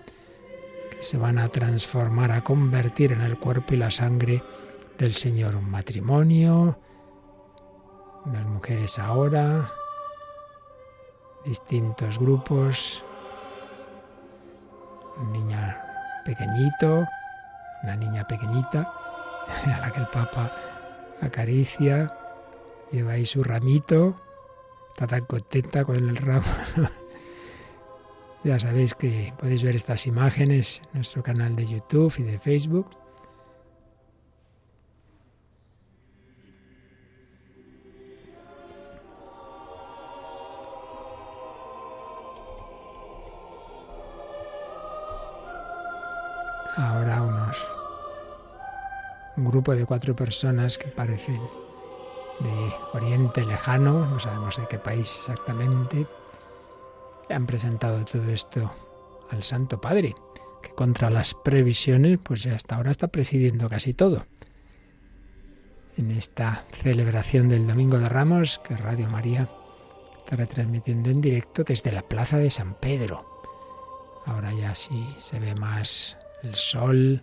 que se van a transformar, a convertir en el cuerpo y la sangre del Señor. Un matrimonio, unas mujeres ahora, distintos grupos, un niña pequeñito, una niña pequeñita, a la que el Papa acaricia lleva ahí su ramito, está tan contenta con el ramo. ya sabéis que podéis ver estas imágenes en nuestro canal de YouTube y de Facebook. Ahora unos un grupo de cuatro personas que parecen de Oriente Lejano, no sabemos de qué país exactamente, le han presentado todo esto al Santo Padre, que contra las previsiones, pues hasta ahora está presidiendo casi todo. En esta celebración del Domingo de Ramos, que Radio María está retransmitiendo en directo desde la Plaza de San Pedro. Ahora ya sí se ve más el sol,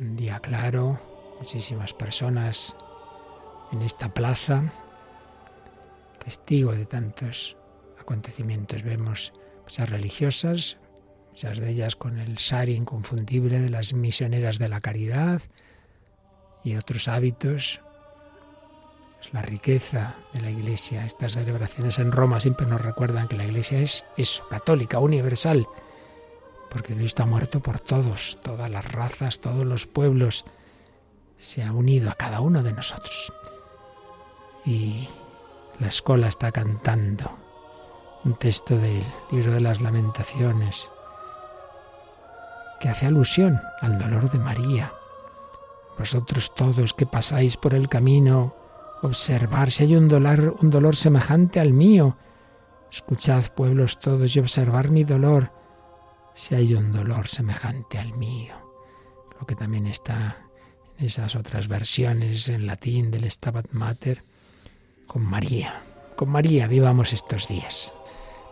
un día claro, muchísimas personas en esta plaza, testigo de tantos acontecimientos. Vemos muchas religiosas, muchas de ellas con el sari inconfundible de las misioneras de la caridad y otros hábitos. Es la riqueza de la Iglesia. Estas celebraciones en Roma siempre nos recuerdan que la Iglesia es eso, católica, universal, porque Cristo ha muerto por todos, todas las razas, todos los pueblos. Se ha unido a cada uno de nosotros y la escuela está cantando un texto del libro de las lamentaciones que hace alusión al dolor de María. Vosotros todos que pasáis por el camino, observar si hay un dolor, un dolor semejante al mío. Escuchad, pueblos todos, y observar mi dolor, si hay un dolor semejante al mío. Lo que también está en esas otras versiones en latín del Stabat Mater, con María. Con María vivamos estos días.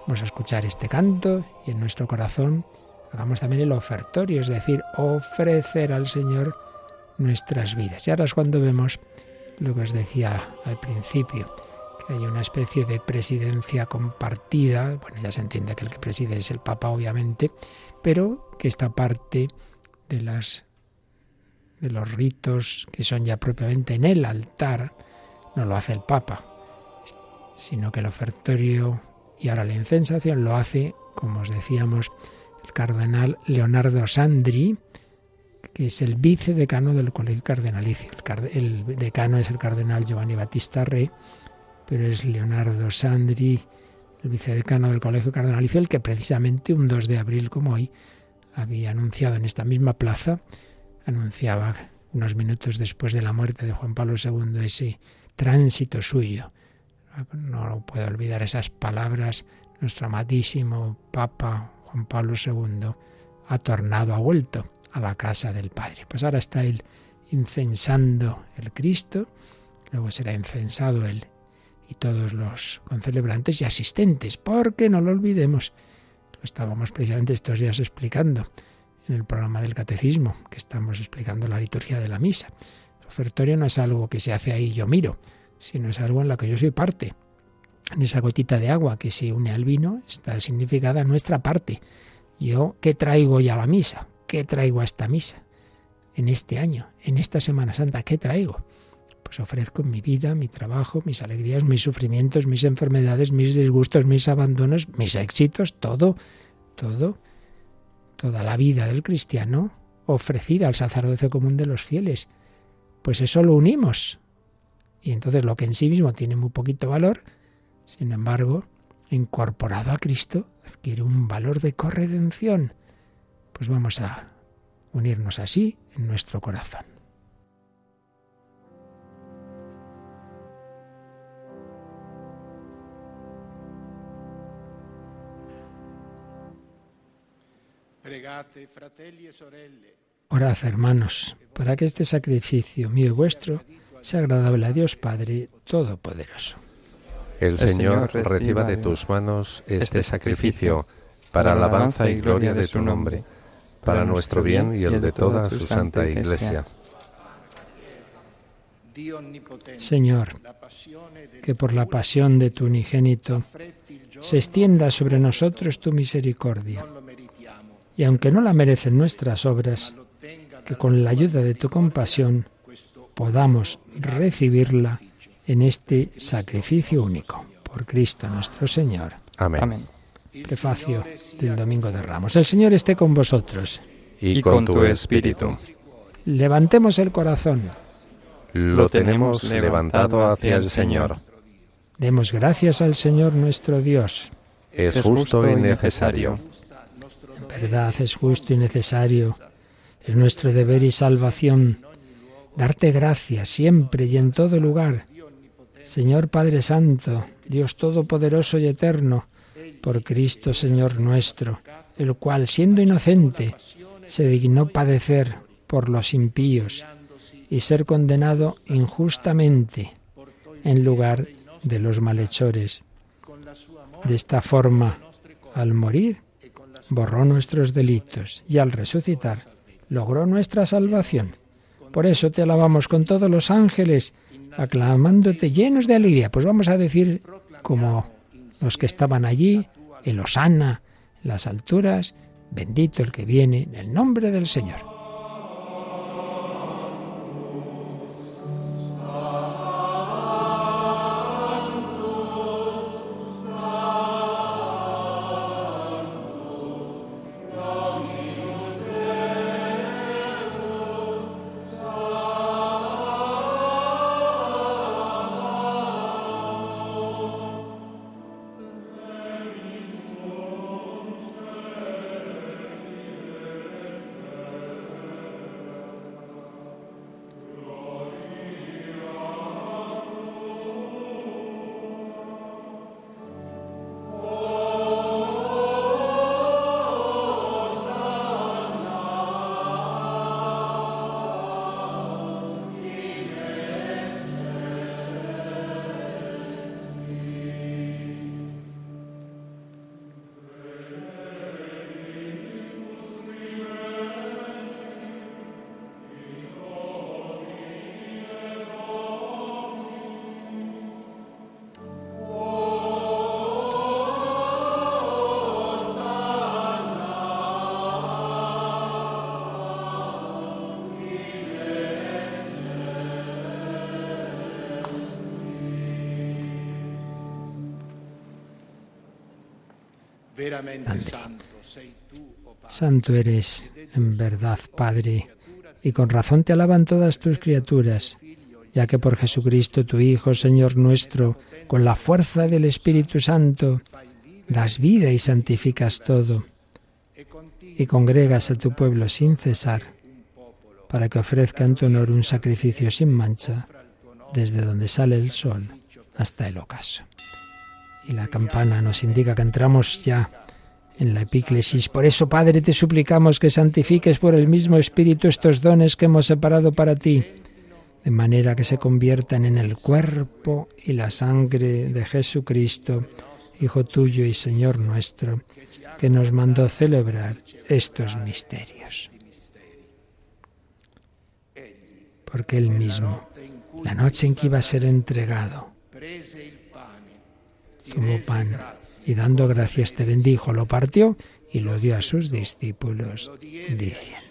Vamos a escuchar este canto y en nuestro corazón hagamos también el ofertorio, es decir, ofrecer al Señor nuestras vidas. Y ahora es cuando vemos lo que os decía al principio, hay una especie de presidencia compartida, bueno, ya se entiende que el que preside es el Papa, obviamente, pero que esta parte de las de los ritos que son ya propiamente en el altar, no lo hace el Papa, sino que el ofertorio y ahora la incensación lo hace, como os decíamos, el cardenal Leonardo Sandri, que es el vicedecano del Colegio Cardenalicio. El, decano es el cardenal Giovanni Battista Re, pero es Leonardo Sandri, el vicedecano del Colegio Cardenalicio, el que precisamente un 2 de abril como hoy había anunciado en esta misma plaza, anunciaba unos minutos después de la muerte de Juan Pablo II ese tránsito suyo. No puedo olvidar esas palabras. Nuestro amadísimo Papa Juan Pablo II ha tornado, ha vuelto a la casa del Padre. Pues ahora está él incensando el Cristo, luego será incensado él y todos los concelebrantes y asistentes, porque no lo olvidemos, lo estábamos precisamente estos días explicando en el programa del catecismo, que estamos explicando la liturgia de la misa. El ofertorio no es algo que se hace ahí yo miro, sino es algo en lo que yo soy parte. En esa gotita de agua que se une al vino está significada nuestra parte. Yo, ¿qué traigo ya a la misa? ¿Qué traigo a esta misa? En este año, en esta Semana Santa, ¿qué traigo? Pues ofrezco mi vida, mi trabajo, mis alegrías, mis sufrimientos, mis enfermedades, mis disgustos, mis abandonos, mis éxitos, todo, todo, toda la vida del cristiano ofrecida al sacerdocio común de los fieles. Pues eso lo unimos y entonces lo que en sí mismo tiene muy poquito valor, sin embargo, incorporado a Cristo, adquiere un valor de corredención. Pues vamos a unirnos así en nuestro corazón. Orad, hermanos, para que este sacrificio mío y vuestro sea agradable a Dios Padre Todopoderoso. El Señor reciba de tus manos este, este sacrificio para alabanza y gloria de tu nombre, para nuestro bien y el de toda su santa Iglesia. Señor, que por la pasión de tu unigénito se extienda sobre nosotros tu misericordia. Y aunque no la merecen nuestras obras, que con la ayuda de tu compasión podamos recibirla en este sacrificio único. Por Cristo nuestro Señor. Amén. Amén. Prefacio del Domingo de Ramos. El Señor esté con vosotros. Y, con, tu espíritu. Levantemos el corazón. Lo tenemos levantado hacia el Señor. Demos gracias al Señor nuestro Dios. Es justo y necesario. Verdad es justo y necesario. Es nuestro deber y salvación darte gracias siempre y en todo lugar. Señor Padre Santo, Dios Todopoderoso y Eterno, por Cristo Señor nuestro, el cual, siendo inocente, se dignó padecer por los impíos y ser condenado injustamente en lugar de los malhechores. De esta forma, al morir, borró nuestros delitos y al resucitar, logró nuestra salvación. Por eso te alabamos con todos los ángeles, aclamándote llenos de alegría. Pues vamos a decir, como los que estaban allí, el Osana, las alturas, bendito el que viene, en el nombre del Señor. Santo eres, en verdad, Padre, y con razón te alaban todas tus criaturas, ya que por Jesucristo, tu Hijo, Señor nuestro, con la fuerza del Espíritu Santo, das vida y santificas todo, y congregas a tu pueblo sin cesar, para que ofrezca en tu honor un sacrificio sin mancha, desde donde sale el sol hasta el ocaso. Y la campana nos indica que entramos ya en la epíclesis. Por eso, Padre, te suplicamos que santifiques por el mismo Espíritu estos dones que hemos separado para ti, de manera que se conviertan en el cuerpo y la sangre de Jesucristo, Hijo tuyo y Señor nuestro, que nos mandó celebrar estos misterios. Porque Él mismo, la noche en que iba a ser entregado, tomó pan y dando gracias te bendijo, lo partió y lo dio a sus discípulos, diciendo,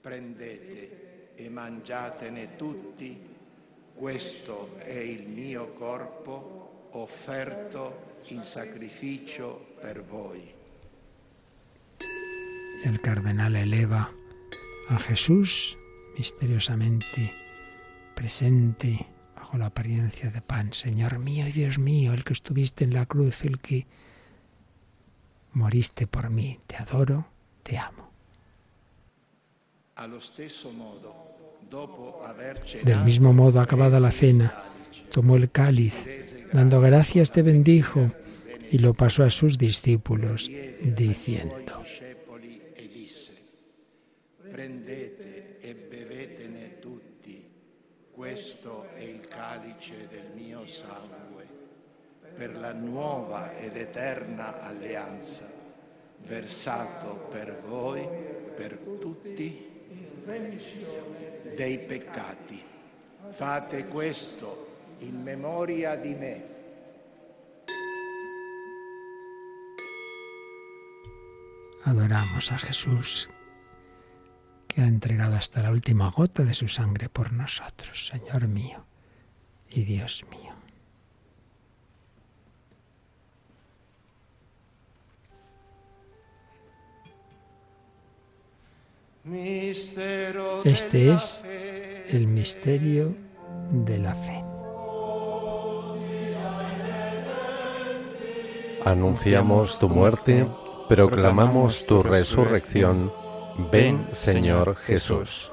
prendete e mangiatene tutti, questo è il mio corpo offerto in sacrificio per voi. El cardenal eleva a Jesús misteriosamente presente bajo la apariencia de pan. Señor mío y Dios mío, el que estuviste en la cruz, el que moriste por mí, te adoro, te amo. Del mismo modo, acabada la cena, tomó el cáliz, dando gracias te bendijo y lo pasó a sus discípulos, diciendo, Prendete e bevetene tutti, questo calice del mio sangue, per la nuova ed eterna alleanza, versato per voi, per tutti, dei peccati. Fate questo in memoria di me. Adoramos a Jesús, que ha entregado hasta la última gota de su sangre por nosotros, Señor mío y Dios mío. Este es el misterio de la fe. Anunciamos tu muerte, proclamamos tu resurrección. Ven, Señor Jesús.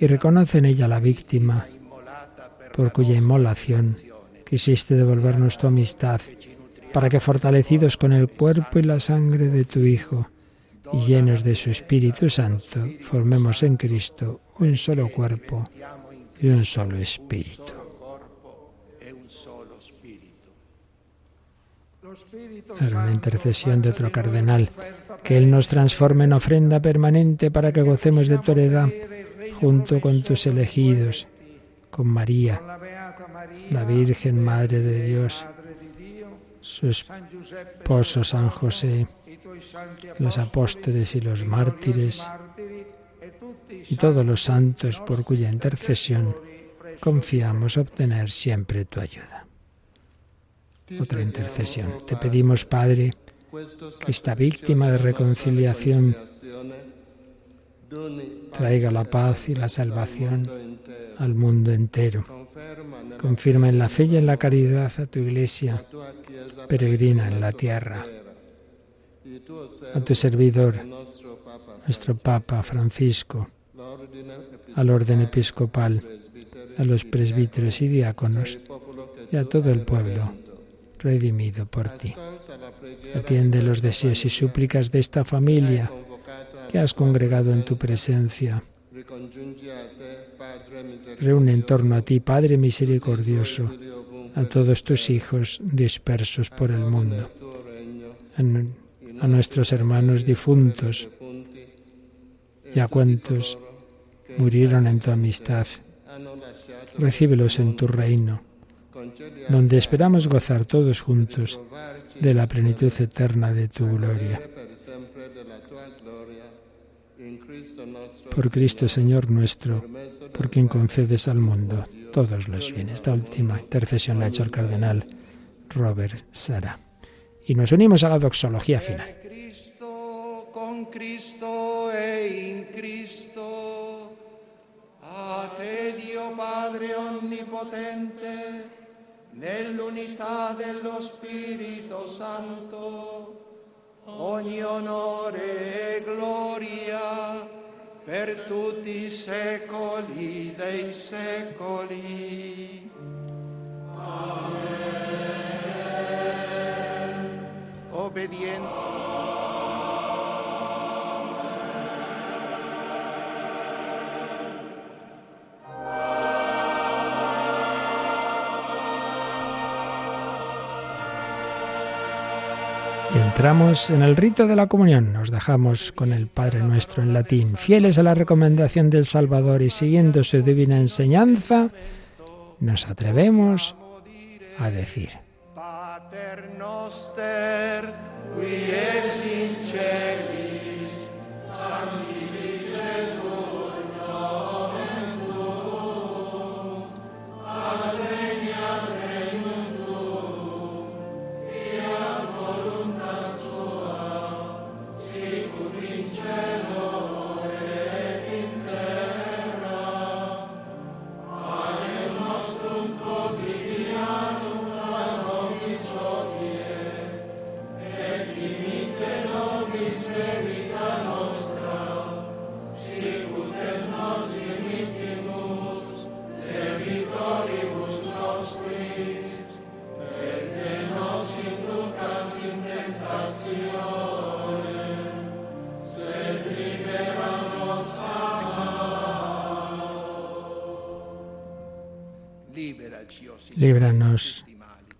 y reconoce en ella la víctima por cuya inmolación quisiste devolvernos tu amistad, para que fortalecidos con el cuerpo y la sangre de tu Hijo y llenos de su Espíritu Santo, formemos en Cristo un solo cuerpo y un solo espíritu. Era una intercesión de otro cardenal, que Él nos transforme en ofrenda permanente para que gocemos de tu heredad junto con tus elegidos, con María, la Virgen Madre de Dios, su esposo San José, los apóstoles y los mártires, y todos los santos por cuya intercesión confiamos obtener siempre tu ayuda. Otra intercesión. Te pedimos, Padre, que esta víctima de reconciliación traiga la paz y la salvación al mundo entero. Confirma en la fe y en la caridad a tu iglesia, peregrina en la tierra. A tu servidor, nuestro Papa Francisco, al orden episcopal, a los presbíteros y diáconos y a todo el pueblo redimido por ti. Atiende los deseos y súplicas de esta familia que has congregado en tu presencia. Reúne en torno a ti, Padre misericordioso, a todos tus hijos dispersos por el mundo, a nuestros hermanos difuntos y a cuantos murieron en tu amistad. Recíbelos en tu reino, donde esperamos gozar todos juntos de la plenitud eterna de tu gloria por Cristo Señor nuestro, por quien concedes al mundo todos los bienes. Esta última intercesión la ha hecho el cardenal Robert Sara. Y nos unimos a la doxología final. con Cristo e in Cristo, a te Dio Padre Onnipotente, nell'unità dello Spirito Santo, ogni onore e gloria per tutti i secoli dei secoli. Amen. Obbediente. Entramos en el rito de la comunión. Nos dejamos con el Padre nuestro en latín. Fieles a la recomendación del Salvador y siguiendo su divina enseñanza, nos atrevemos a decir. Sanctificetur nomen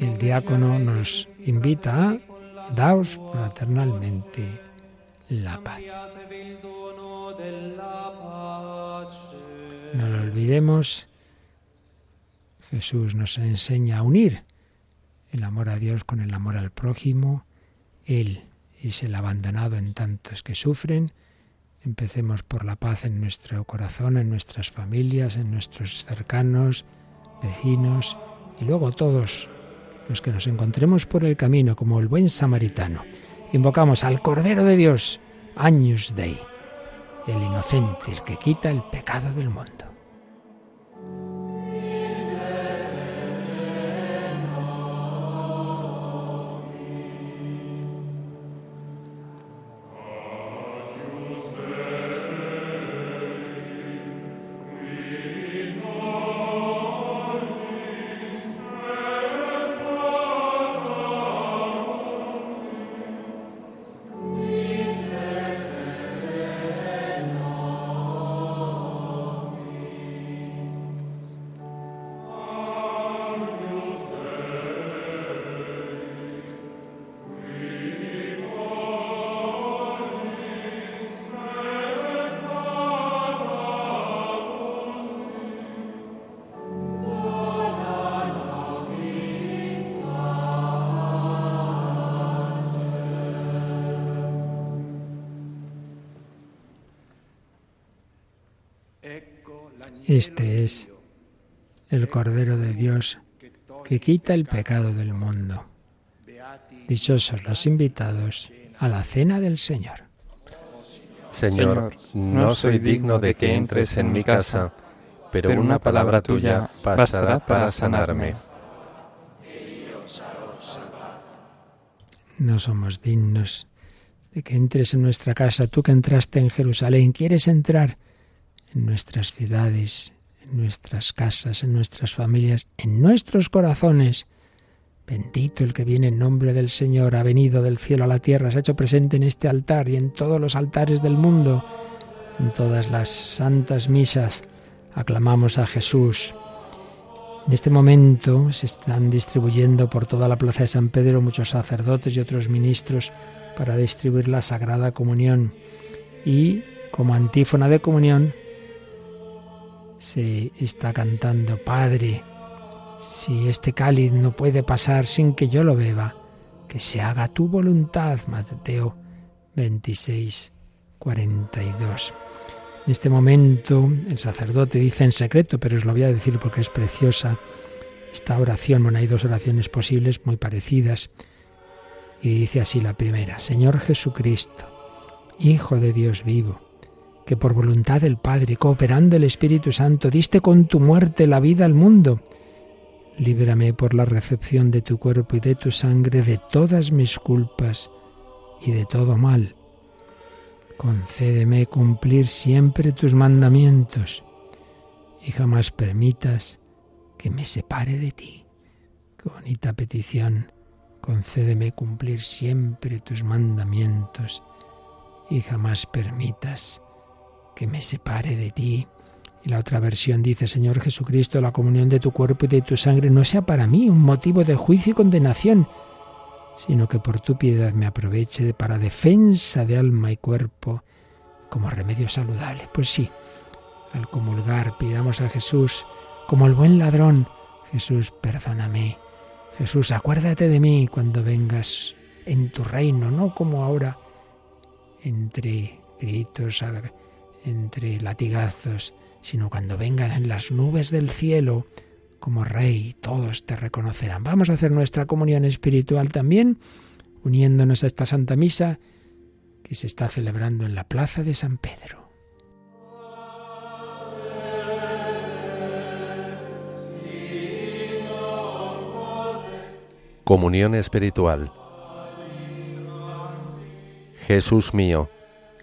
El diácono nos invita a daos fraternalmente la paz. No lo olvidemos, Jesús nos enseña a unir el amor a Dios con el amor al prójimo. Él es el abandonado en tantos que sufren. Empecemos por la paz en nuestro corazón, en nuestras familias, en nuestros cercanos, vecinos y luego todos los que nos encontremos por el camino como el buen samaritano. Invocamos al Cordero de Dios, Años Dei, el inocente, el que quita el pecado del mundo. Este es el Cordero de Dios que quita el pecado del mundo. Dichosos los invitados a la cena del Señor. Señor, no soy digno de que entres en mi casa, pero una palabra tuya bastará para sanarme. No somos dignos de que entres en nuestra casa, tú que entraste en Jerusalén. ¿Quieres entrar? En nuestras ciudades, en nuestras casas, en nuestras familias, en nuestros corazones. Bendito el que viene en nombre del Señor, ha venido del cielo a la tierra, se ha hecho presente en este altar y en todos los altares del mundo. En todas las santas misas aclamamos a Jesús. En este momento se están distribuyendo por toda la plaza de San Pedro muchos sacerdotes y otros ministros para distribuir la Sagrada Comunión. Y como antífona de comunión se está cantando, Padre, si este cáliz no puede pasar sin que yo lo beba, que se haga tu voluntad, Mateo 26, 42. En este momento el sacerdote dice en secreto, pero os lo voy a decir porque es preciosa esta oración. Bueno, hay dos oraciones posibles muy parecidas. Y dice así la primera, Señor Jesucristo, Hijo de Dios vivo, que por voluntad del Padre, cooperando el Espíritu Santo, diste con tu muerte la vida al mundo. Líbrame por la recepción de tu cuerpo y de tu sangre de todas mis culpas y de todo mal. Concédeme cumplir siempre tus mandamientos y jamás permitas que me separe de ti. Qué bonita petición. Concédeme cumplir siempre tus mandamientos y jamás permitas que me separe de ti. Y la otra versión dice, Señor Jesucristo, la comunión de tu cuerpo y de tu sangre no sea para mí un motivo de juicio y condenación, sino que por tu piedad me aproveche para defensa de alma y cuerpo como remedio saludable. Pues sí, al comulgar, pidamos a Jesús, como el buen ladrón, Jesús, perdóname. Jesús, acuérdate de mí cuando vengas en tu reino, no como ahora, entre gritos, entre latigazos, sino cuando vengas en las nubes del cielo como Rey, todos te reconocerán. Vamos a hacer nuestra comunión espiritual también, uniéndonos a esta Santa Misa que se está celebrando en la Plaza de San Pedro. Comunión espiritual. Jesús mío,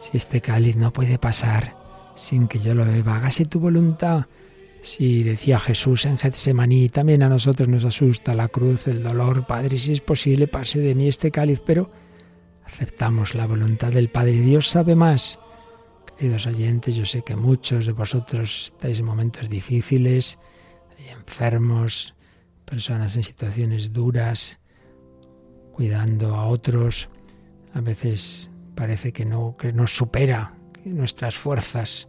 Si este cáliz no puede pasar sin que yo lo beba, hágase tu voluntad. Si decía Jesús en Getsemaní, también a nosotros nos asusta la cruz, el dolor, Padre, si es posible, pase de mí este cáliz, pero aceptamos la voluntad del Padre. Dios sabe más. Queridos oyentes, yo sé que muchos de vosotros estáis en momentos difíciles, enfermos, personas en situaciones duras, cuidando a otros. A veces parece que no que nos supera nuestras fuerzas.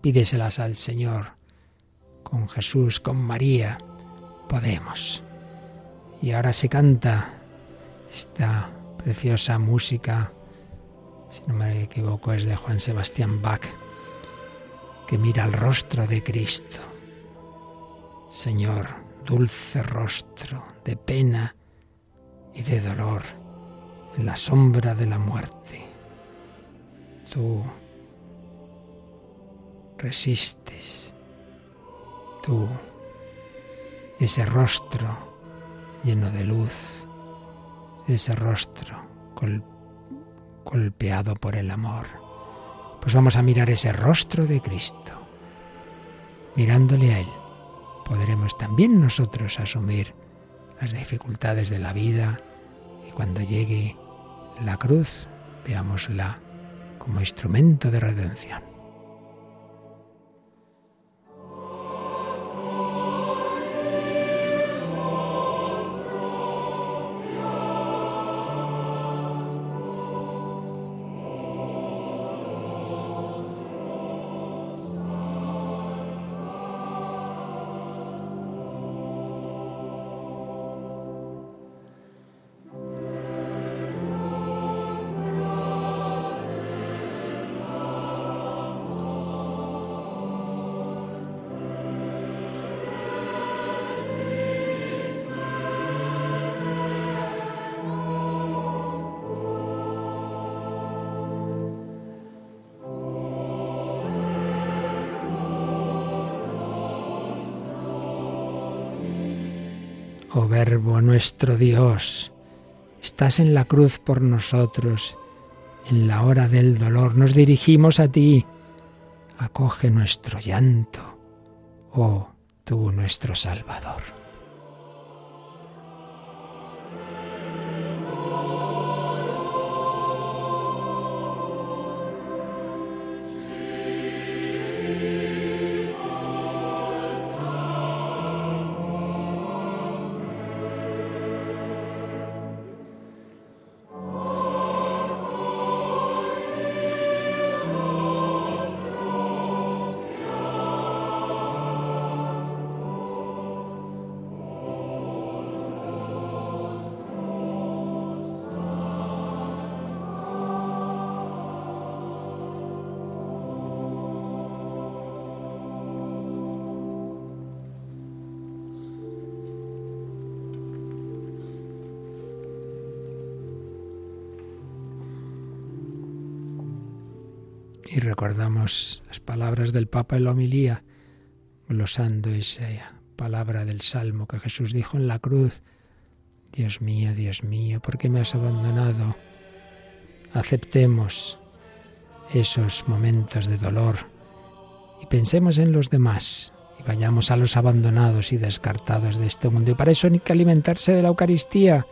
Pídeselas al Señor. Con Jesús, con María, podemos. Y ahora se canta esta preciosa música, si no me equivoco, es de Juan Sebastián Bach, que mira el rostro de Cristo. Señor, dulce rostro de pena y de dolor en la sombra de la muerte tú resistes, tú, ese rostro lleno de luz, ese rostro golpeado por el amor. Pues vamos a mirar ese rostro de Cristo. Mirándole a Él, podremos también nosotros asumir las dificultades de la vida y cuando llegue la cruz, veámosla como instrumento de redención. Nuestro Dios, estás en la cruz por nosotros. En la hora del dolor nos dirigimos a ti. Acoge nuestro llanto, oh tú nuestro Salvador. Las palabras del Papa en la homilía, glosando esa palabra del Salmo que Jesús dijo en la cruz. Dios mío, Dios mío, ¿por qué me has abandonado? Aceptemos esos momentos de dolor y pensemos en los demás y vayamos a los abandonados y descartados de este mundo. Y para eso hay que alimentarse de la Eucaristía,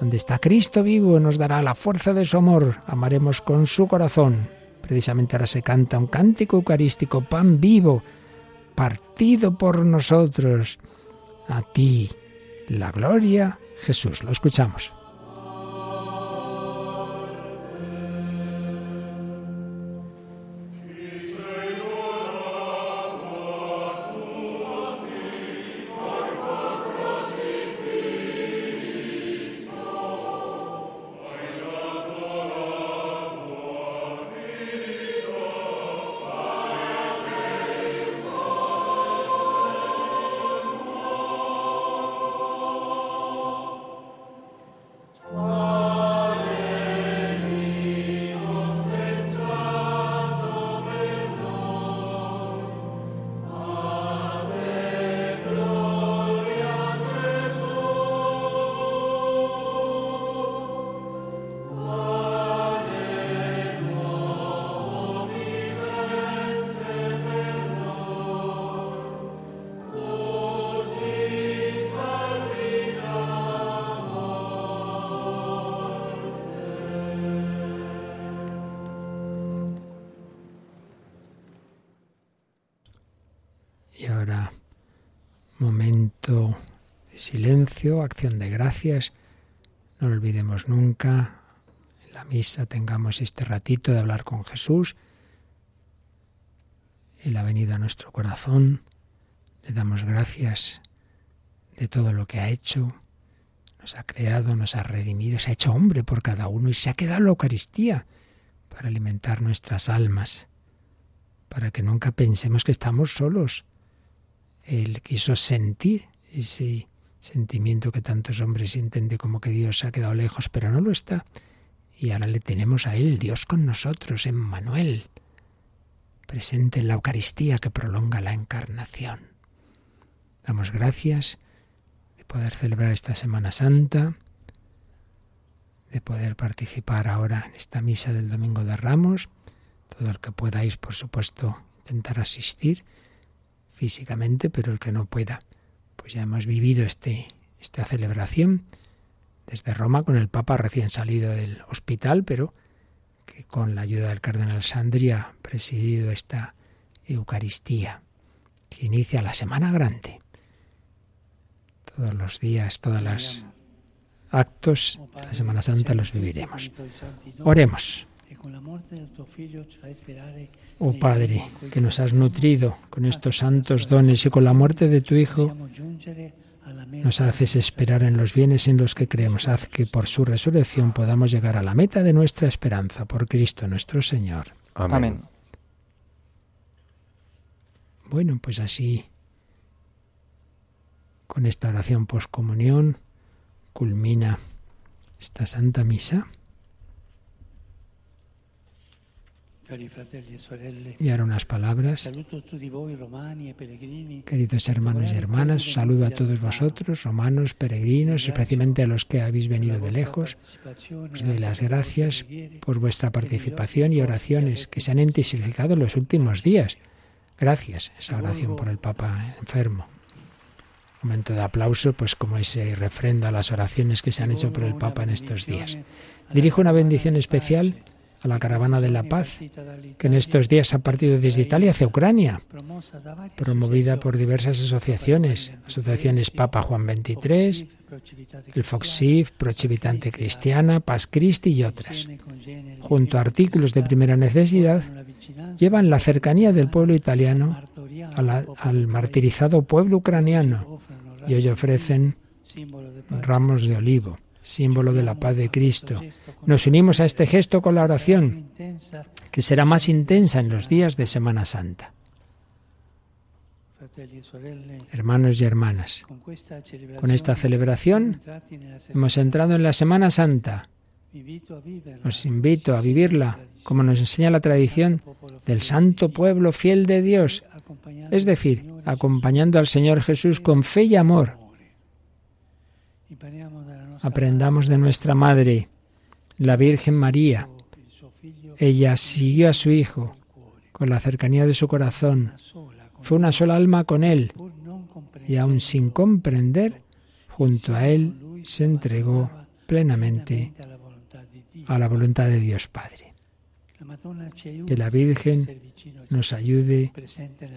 donde está Cristo vivo, nos dará la fuerza de su amor, amaremos con su corazón. Precisamente ahora se canta un cántico eucarístico, pan vivo, partido por nosotros. A ti, la gloria, Jesús. Lo escuchamos. Silencio, acción de gracias. No olvidemos nunca, en la misa tengamos este ratito de hablar con Jesús. Él ha venido a nuestro corazón, le damos gracias de todo lo que ha hecho, nos ha creado, nos ha redimido, se ha hecho hombre por cada uno y se ha quedado la Eucaristía para alimentar nuestras almas, para que nunca pensemos que estamos solos. Él quiso sentir ese sentimiento que tantos hombres sienten de como que Dios se ha quedado lejos, pero no lo está. Y ahora le tenemos a Él, Dios con nosotros, en Manuel, presente en la Eucaristía que prolonga la encarnación. Damos gracias de poder celebrar esta Semana Santa, de poder participar ahora en esta misa del Domingo de Ramos. Todo el que podáis, por supuesto, intentar asistir físicamente, pero el que no pueda, pues ya hemos vivido este, esta celebración desde Roma con el Papa recién salido del hospital, pero que con la ayuda del cardenal Sandri ha presidido esta Eucaristía que inicia la Semana Grande. Todos los días, todos los actos de la Semana Santa los viviremos. Oremos. Oh Padre, que nos has nutrido con estos santos dones y con la muerte de tu Hijo, nos haces esperar en los bienes en los que creemos. Haz que por su resurrección podamos llegar a la meta de nuestra esperanza, por Cristo nuestro Señor. Amén. Bueno, pues así, con esta oración poscomunión, culmina esta Santa Misa. Y ahora unas palabras. Queridos hermanos y hermanas, saludo a todos vosotros, romanos, peregrinos, especialmente a los que habéis venido de lejos. Os doy las gracias por vuestra participación y oraciones que se han intensificado en los últimos días. Gracias, esa oración por el Papa enfermo. Momento de aplauso, pues como ese refrendo a las oraciones que se han hecho por el Papa en estos días. Dirijo una bendición especial a la Caravana de la Paz, que en estos días ha partido desde Italia hacia Ucrania, promovida por diversas asociaciones, asociaciones Papa Juan XXIII, el Foxiv, Prochivitante Cristiana, Paz Christi y otras. Junto a artículos de primera necesidad, llevan la cercanía del pueblo italiano al martirizado pueblo ucraniano y hoy ofrecen ramos de olivo símbolo de la paz de Cristo. Nos unimos a este gesto con la oración, que será más intensa en los días de Semana Santa. Hermanos y hermanas, con esta celebración hemos entrado en la Semana Santa, Os invito a vivirla, como nos enseña la tradición del santo pueblo fiel de Dios, es decir, acompañando al Señor Jesús con fe y amor. Aprendamos de nuestra Madre, la Virgen María. Ella siguió a su Hijo con la cercanía de su corazón. Fue una sola alma con Él y aun sin comprender, junto a Él se entregó plenamente a la voluntad de Dios Padre. Que la Virgen nos ayude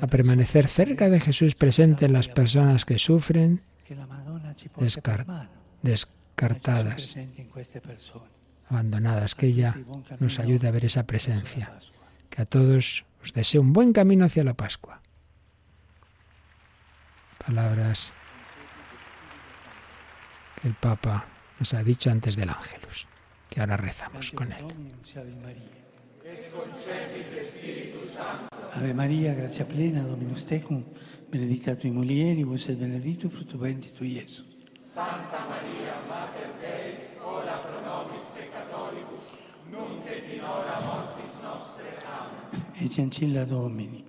a permanecer cerca de Jesús presente en las personas que sufren, descartadas, abandonadas. Que ella nos ayude a ver esa presencia. Que a todos os deseo un buen camino hacia la Pascua. Palabras que el Papa nos ha dicho antes del Ángelus que ahora rezamos con él. Ave María, gracia plena, Dominus tecum, benedicta tui mulieribus et benedictus fructus ventris tui, Iesus. Santa Maria, Mater Dei, ora pro nobis peccatoribus, nunc et in hora mortis nostre. Amen. Ecce ancilla Domini.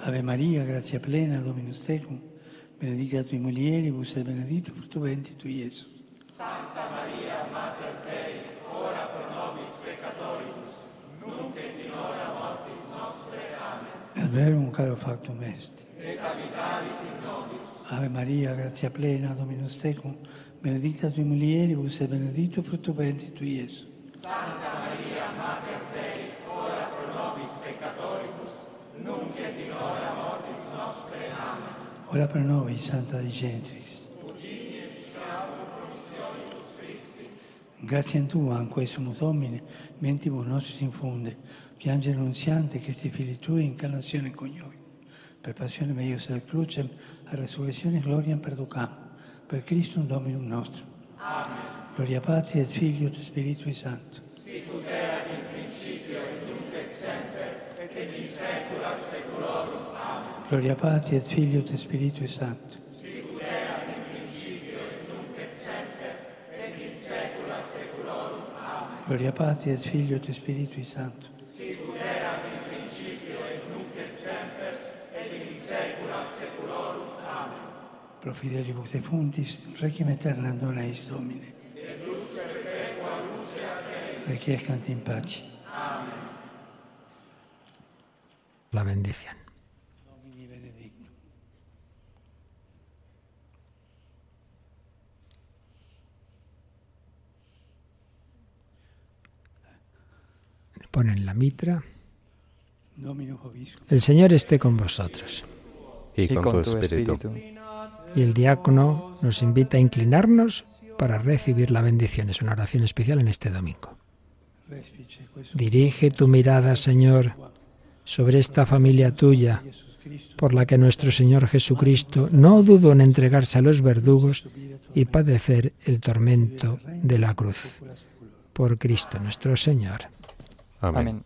Ave Maria, gracia plena, Dominus tecum, benedicta tui mulieribus et benedictus fructus ventris tui, Iesus. Santa Maria, Mater Dei, ora pro nobis peccatoribus, nunc et in hora mortis nostre. Amen. Et verum caro factum est. Et nobis. Ave Maria, gratia plena, Dominus tecum, benedicta tui mulieribus et benedictus fructus ventris tui, Iesus. Santa Maria, Mater Dei, ora pro nobis peccatoribus, nunc et in hora mortis nostre. Amen. Ora pro nobis, Santa Dei Gentris. Grazie a Tu, anque sumus Domine, mentibus nostris infunde, piange annunziante che sti fili Tui incarnazione coniui. Per passione meius ad crucem, a resurrezione gloria perducam, per Christum Dominum nostrum. Amen. Gloria Patri et Figlio et Spiritui Sancto. Sicut erat in principio et nunc et semper, et in saecula saeculorum. Amen. Gloria Patri et Figlio et Spiritui Sancto. Gloria Patri et Figlio et Spiritui Sancto. Pro fidelibus defuntis, requiem aeternam dona eis Domine. Requiescant in pace. Amen. La bendición. ponen la mitra. El Señor esté con vosotros. Y con, tu, espíritu. Y el diácono nos invita a inclinarnos para recibir la bendición. Es una oración especial en este domingo. Dirige tu mirada, Señor, sobre esta familia tuya, por la que nuestro Señor Jesucristo no dudó en entregarse a los verdugos y padecer el tormento de la cruz. Por Cristo nuestro Señor. Amén.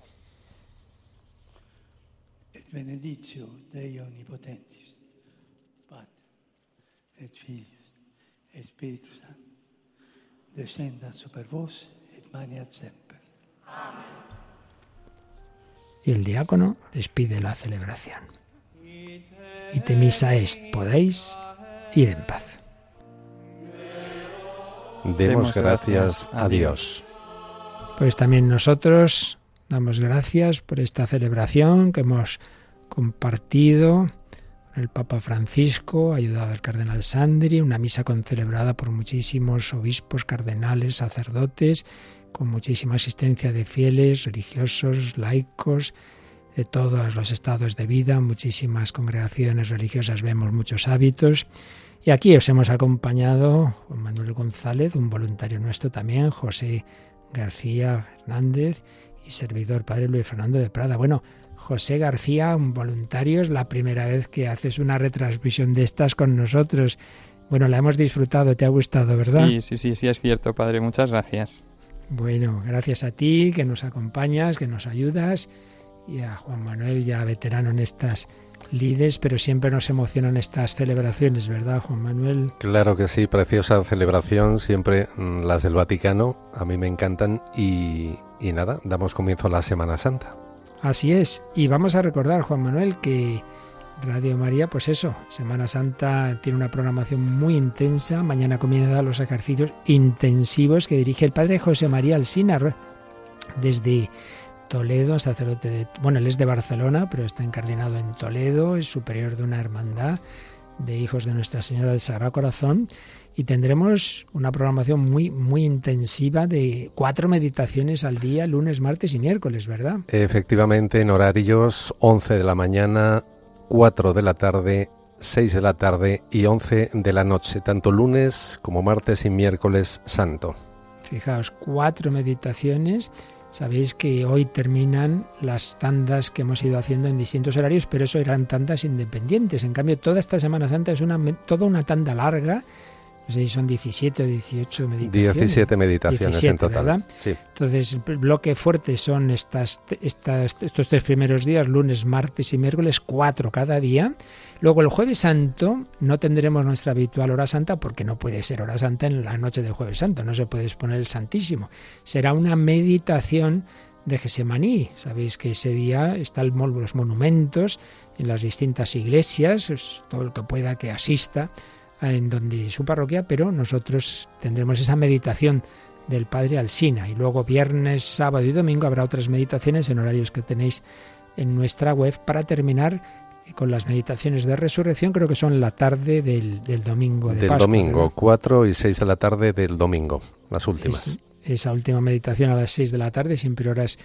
Et Filius, et Spiritus Sanctus, descenda super vos et maniat semper. Amén. Y el diácono despide la celebración. Y te misa est, podéis ir en paz. Demos gracias a Dios. Pues también nosotros Damos gracias por esta celebración que hemos compartido el Papa Francisco, ayudado al Cardenal Sandri, una misa concelebrada por muchísimos obispos, cardenales, sacerdotes, con muchísima asistencia de fieles, religiosos, laicos, de todos los estados de vida, muchísimas congregaciones religiosas, vemos muchos hábitos. Y aquí os hemos acompañado Juan Manuel González, un voluntario nuestro también, José García Fernández y servidor, Padre Luis Fernando de Prada. Bueno, José García, un voluntario, es la primera vez que haces una retransmisión de estas con nosotros. Bueno, la hemos disfrutado, te ha gustado, ¿verdad? Sí, sí, sí, sí, es cierto, Padre, muchas gracias. Bueno, gracias a ti, que nos acompañas, que nos ayudas y a Juan Manuel, ya veterano en estas lides, pero siempre nos emocionan estas celebraciones, ¿verdad, Juan Manuel? Claro que sí, preciosa celebración, siempre mm, las del Vaticano, a mí me encantan y, y nada, damos comienzo a la Semana Santa. Así es, y vamos a recordar, Juan Manuel, que Radio María, pues eso, Semana Santa tiene una programación muy intensa, mañana comienzan los ejercicios intensivos que dirige el padre José María Alsina desde Toledo, sacerdote de... Bueno, él es de Barcelona, pero está encardinado en Toledo, es superior de una hermandad de hijos de Nuestra Señora del Sagrado Corazón y tendremos una programación muy muy intensiva de cuatro meditaciones al día, lunes, martes y miércoles, ¿verdad? Efectivamente, en horarios 11 de la mañana, 4 de la tarde, 6 de la tarde y 11 de la noche, tanto lunes como martes y miércoles santo. Fijaos, cuatro meditaciones Sabéis que hoy terminan las tandas que hemos ido haciendo en distintos horarios, pero eso eran tandas independientes. En cambio, toda esta Semana Santa es una, toda una tanda larga no sé si son 17 o 18 meditaciones. 17 meditaciones en total. Sí. Entonces, el bloque fuerte son estas, estas, estos tres primeros días, lunes, martes y miércoles, cuatro cada día. Luego el jueves santo no tendremos nuestra habitual hora santa porque no puede ser hora santa en la noche del jueves santo, no se puede exponer el Santísimo. Será una meditación de Gesemaní. Sabéis que ese día están los monumentos en las distintas iglesias, todo el que pueda que asista en donde su parroquia, pero nosotros tendremos esa meditación del Padre Alsina y luego viernes, sábado y domingo habrá otras meditaciones en horarios que tenéis en nuestra web para terminar con las meditaciones de resurrección, creo que son la tarde del, domingo de Del domingo, 4 y 6 de la tarde del domingo, las últimas. esa última meditación a las 6 de la tarde, siempre horas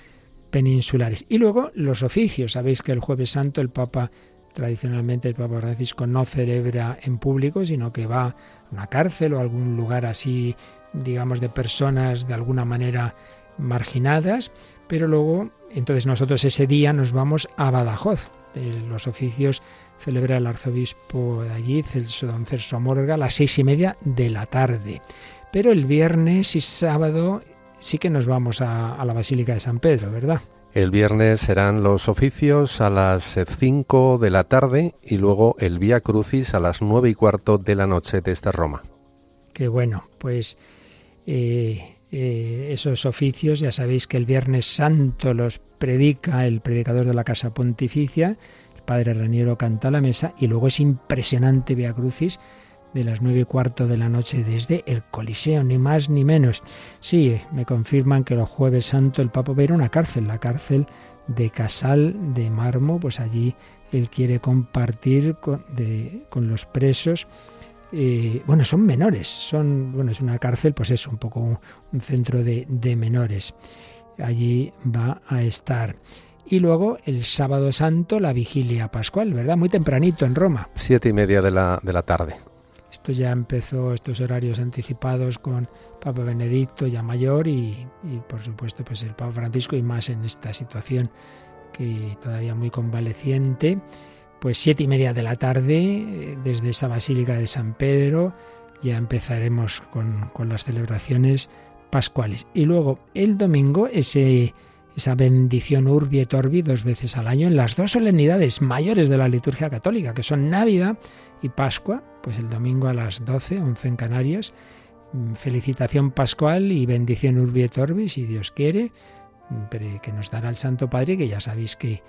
peninsulares. Y luego los oficios. Sabéis que el jueves santo el Papa Tradicionalmente el Papa Francisco no celebra en público, sino que va a una cárcel o a algún lugar así, digamos, de personas de alguna manera marginadas, pero luego, entonces nosotros ese día nos vamos a Badajoz. De los oficios celebra el arzobispo de allí, Celso, don Celso Morga, a las seis y media de la tarde. Pero el viernes y sábado sí que nos vamos a, a la Basílica de San Pedro, ¿verdad? El viernes serán los oficios a las 5 de la tarde y luego el Vía Crucis a las nueve y cuarto de la noche desde Roma. Qué bueno, pues eh, eh, esos oficios ya sabéis que el Viernes Santo los predica el predicador de la Casa Pontificia, el padre Raniero canta la mesa y luego es impresionante Vía Crucis de las nueve y cuarto de la noche desde el Coliseo, ni más ni menos. Sí, me confirman que los jueves santo el Papa va a ir a una cárcel, la cárcel de Casal de Marmo, pues allí él quiere compartir con, los presos. Eh, bueno, son menores, son, bueno, es una cárcel, pues es un poco un, centro de menores. Allí va a estar. Y luego el sábado santo, la vigilia pascual, ¿verdad? Muy tempranito en Roma. Siete y media de la, de la tarde. Esto ya empezó, estos horarios anticipados con Papa Benedicto ya mayor y, por supuesto pues el Papa Francisco y más en esta situación que todavía muy convaleciente. Pues siete y media de la tarde, desde esa Basílica de San Pedro, ya empezaremos con, con las celebraciones pascuales. Y luego el domingo, esa bendición urbi et orbi dos veces al año en las dos solemnidades mayores de la liturgia católica, que son Navidad y Pascua, pues el domingo a las 12, 11 en Canarias, felicitación pascual y bendición urbi et orbi, si Dios quiere, que nos dará el Santo Padre, que ya sabéis que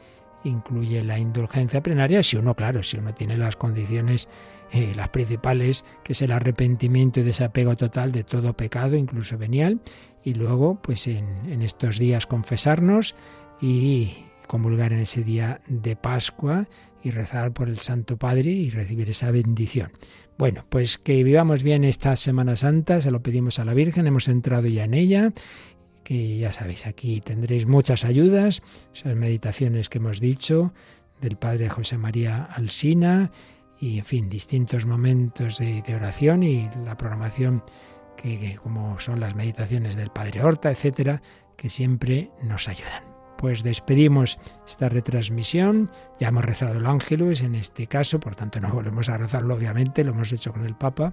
incluye la indulgencia plenaria, si uno, claro, si uno tiene las condiciones, eh, las principales, que es el arrepentimiento y desapego total de todo pecado, incluso venial, y luego, pues en, estos días confesarnos y comulgar en ese día de Pascua y rezar por el Santo Padre y recibir esa bendición. Bueno, pues que vivamos bien esta Semana Santa, se lo pedimos a la Virgen, hemos entrado ya en ella, que ya sabéis, aquí tendréis muchas ayudas, esas meditaciones que hemos dicho del Padre José María Alsina y, en fin, distintos momentos de, oración y la programación que, como son las meditaciones del Padre Horta, etcétera, que siempre nos ayudan. Pues despedimos esta retransmisión. Ya hemos rezado el Ángelus en este caso, por tanto no volvemos a rezarlo, obviamente, lo hemos hecho con el Papa.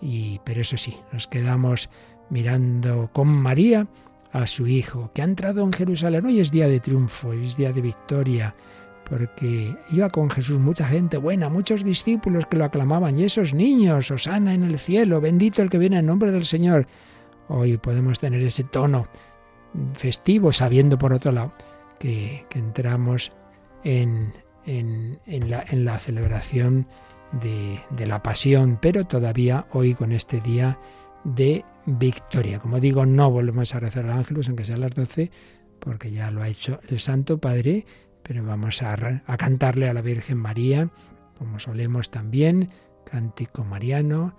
Y, pero eso sí, nos quedamos mirando con María a su Hijo, que ha entrado en Jerusalén. Hoy es día de triunfo, es día de victoria, porque iba con Jesús mucha gente buena, muchos discípulos que lo aclamaban, y esos niños, Osana en el cielo, bendito el que viene en nombre del Señor. Hoy podemos tener ese tono festivo, sabiendo por otro lado que, entramos en, en, la, en, la, celebración de, de la pasión, pero todavía hoy con este día de victoria. Como digo, no volvemos a rezar al ángelus, aunque sea a las 12, porque ya lo ha hecho el Santo Padre, pero vamos a, cantarle a la Virgen María, como solemos también, cántico mariano,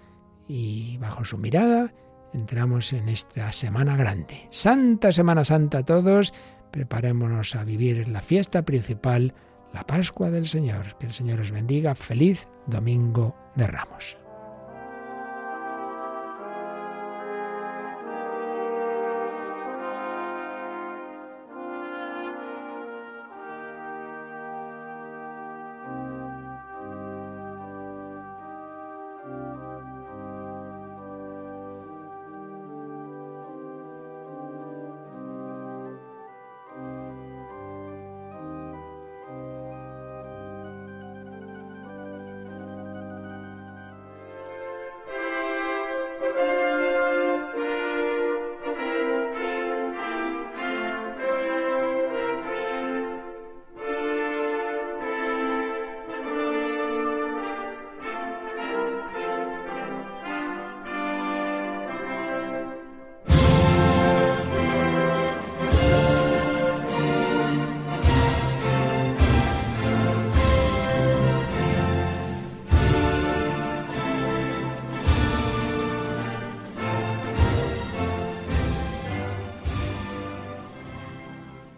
y bajo su mirada entramos en esta Semana Grande. Santa Semana Santa a todos, preparémonos a vivir la fiesta principal, la Pascua del Señor. Que el Señor os bendiga. Feliz Domingo de Ramos.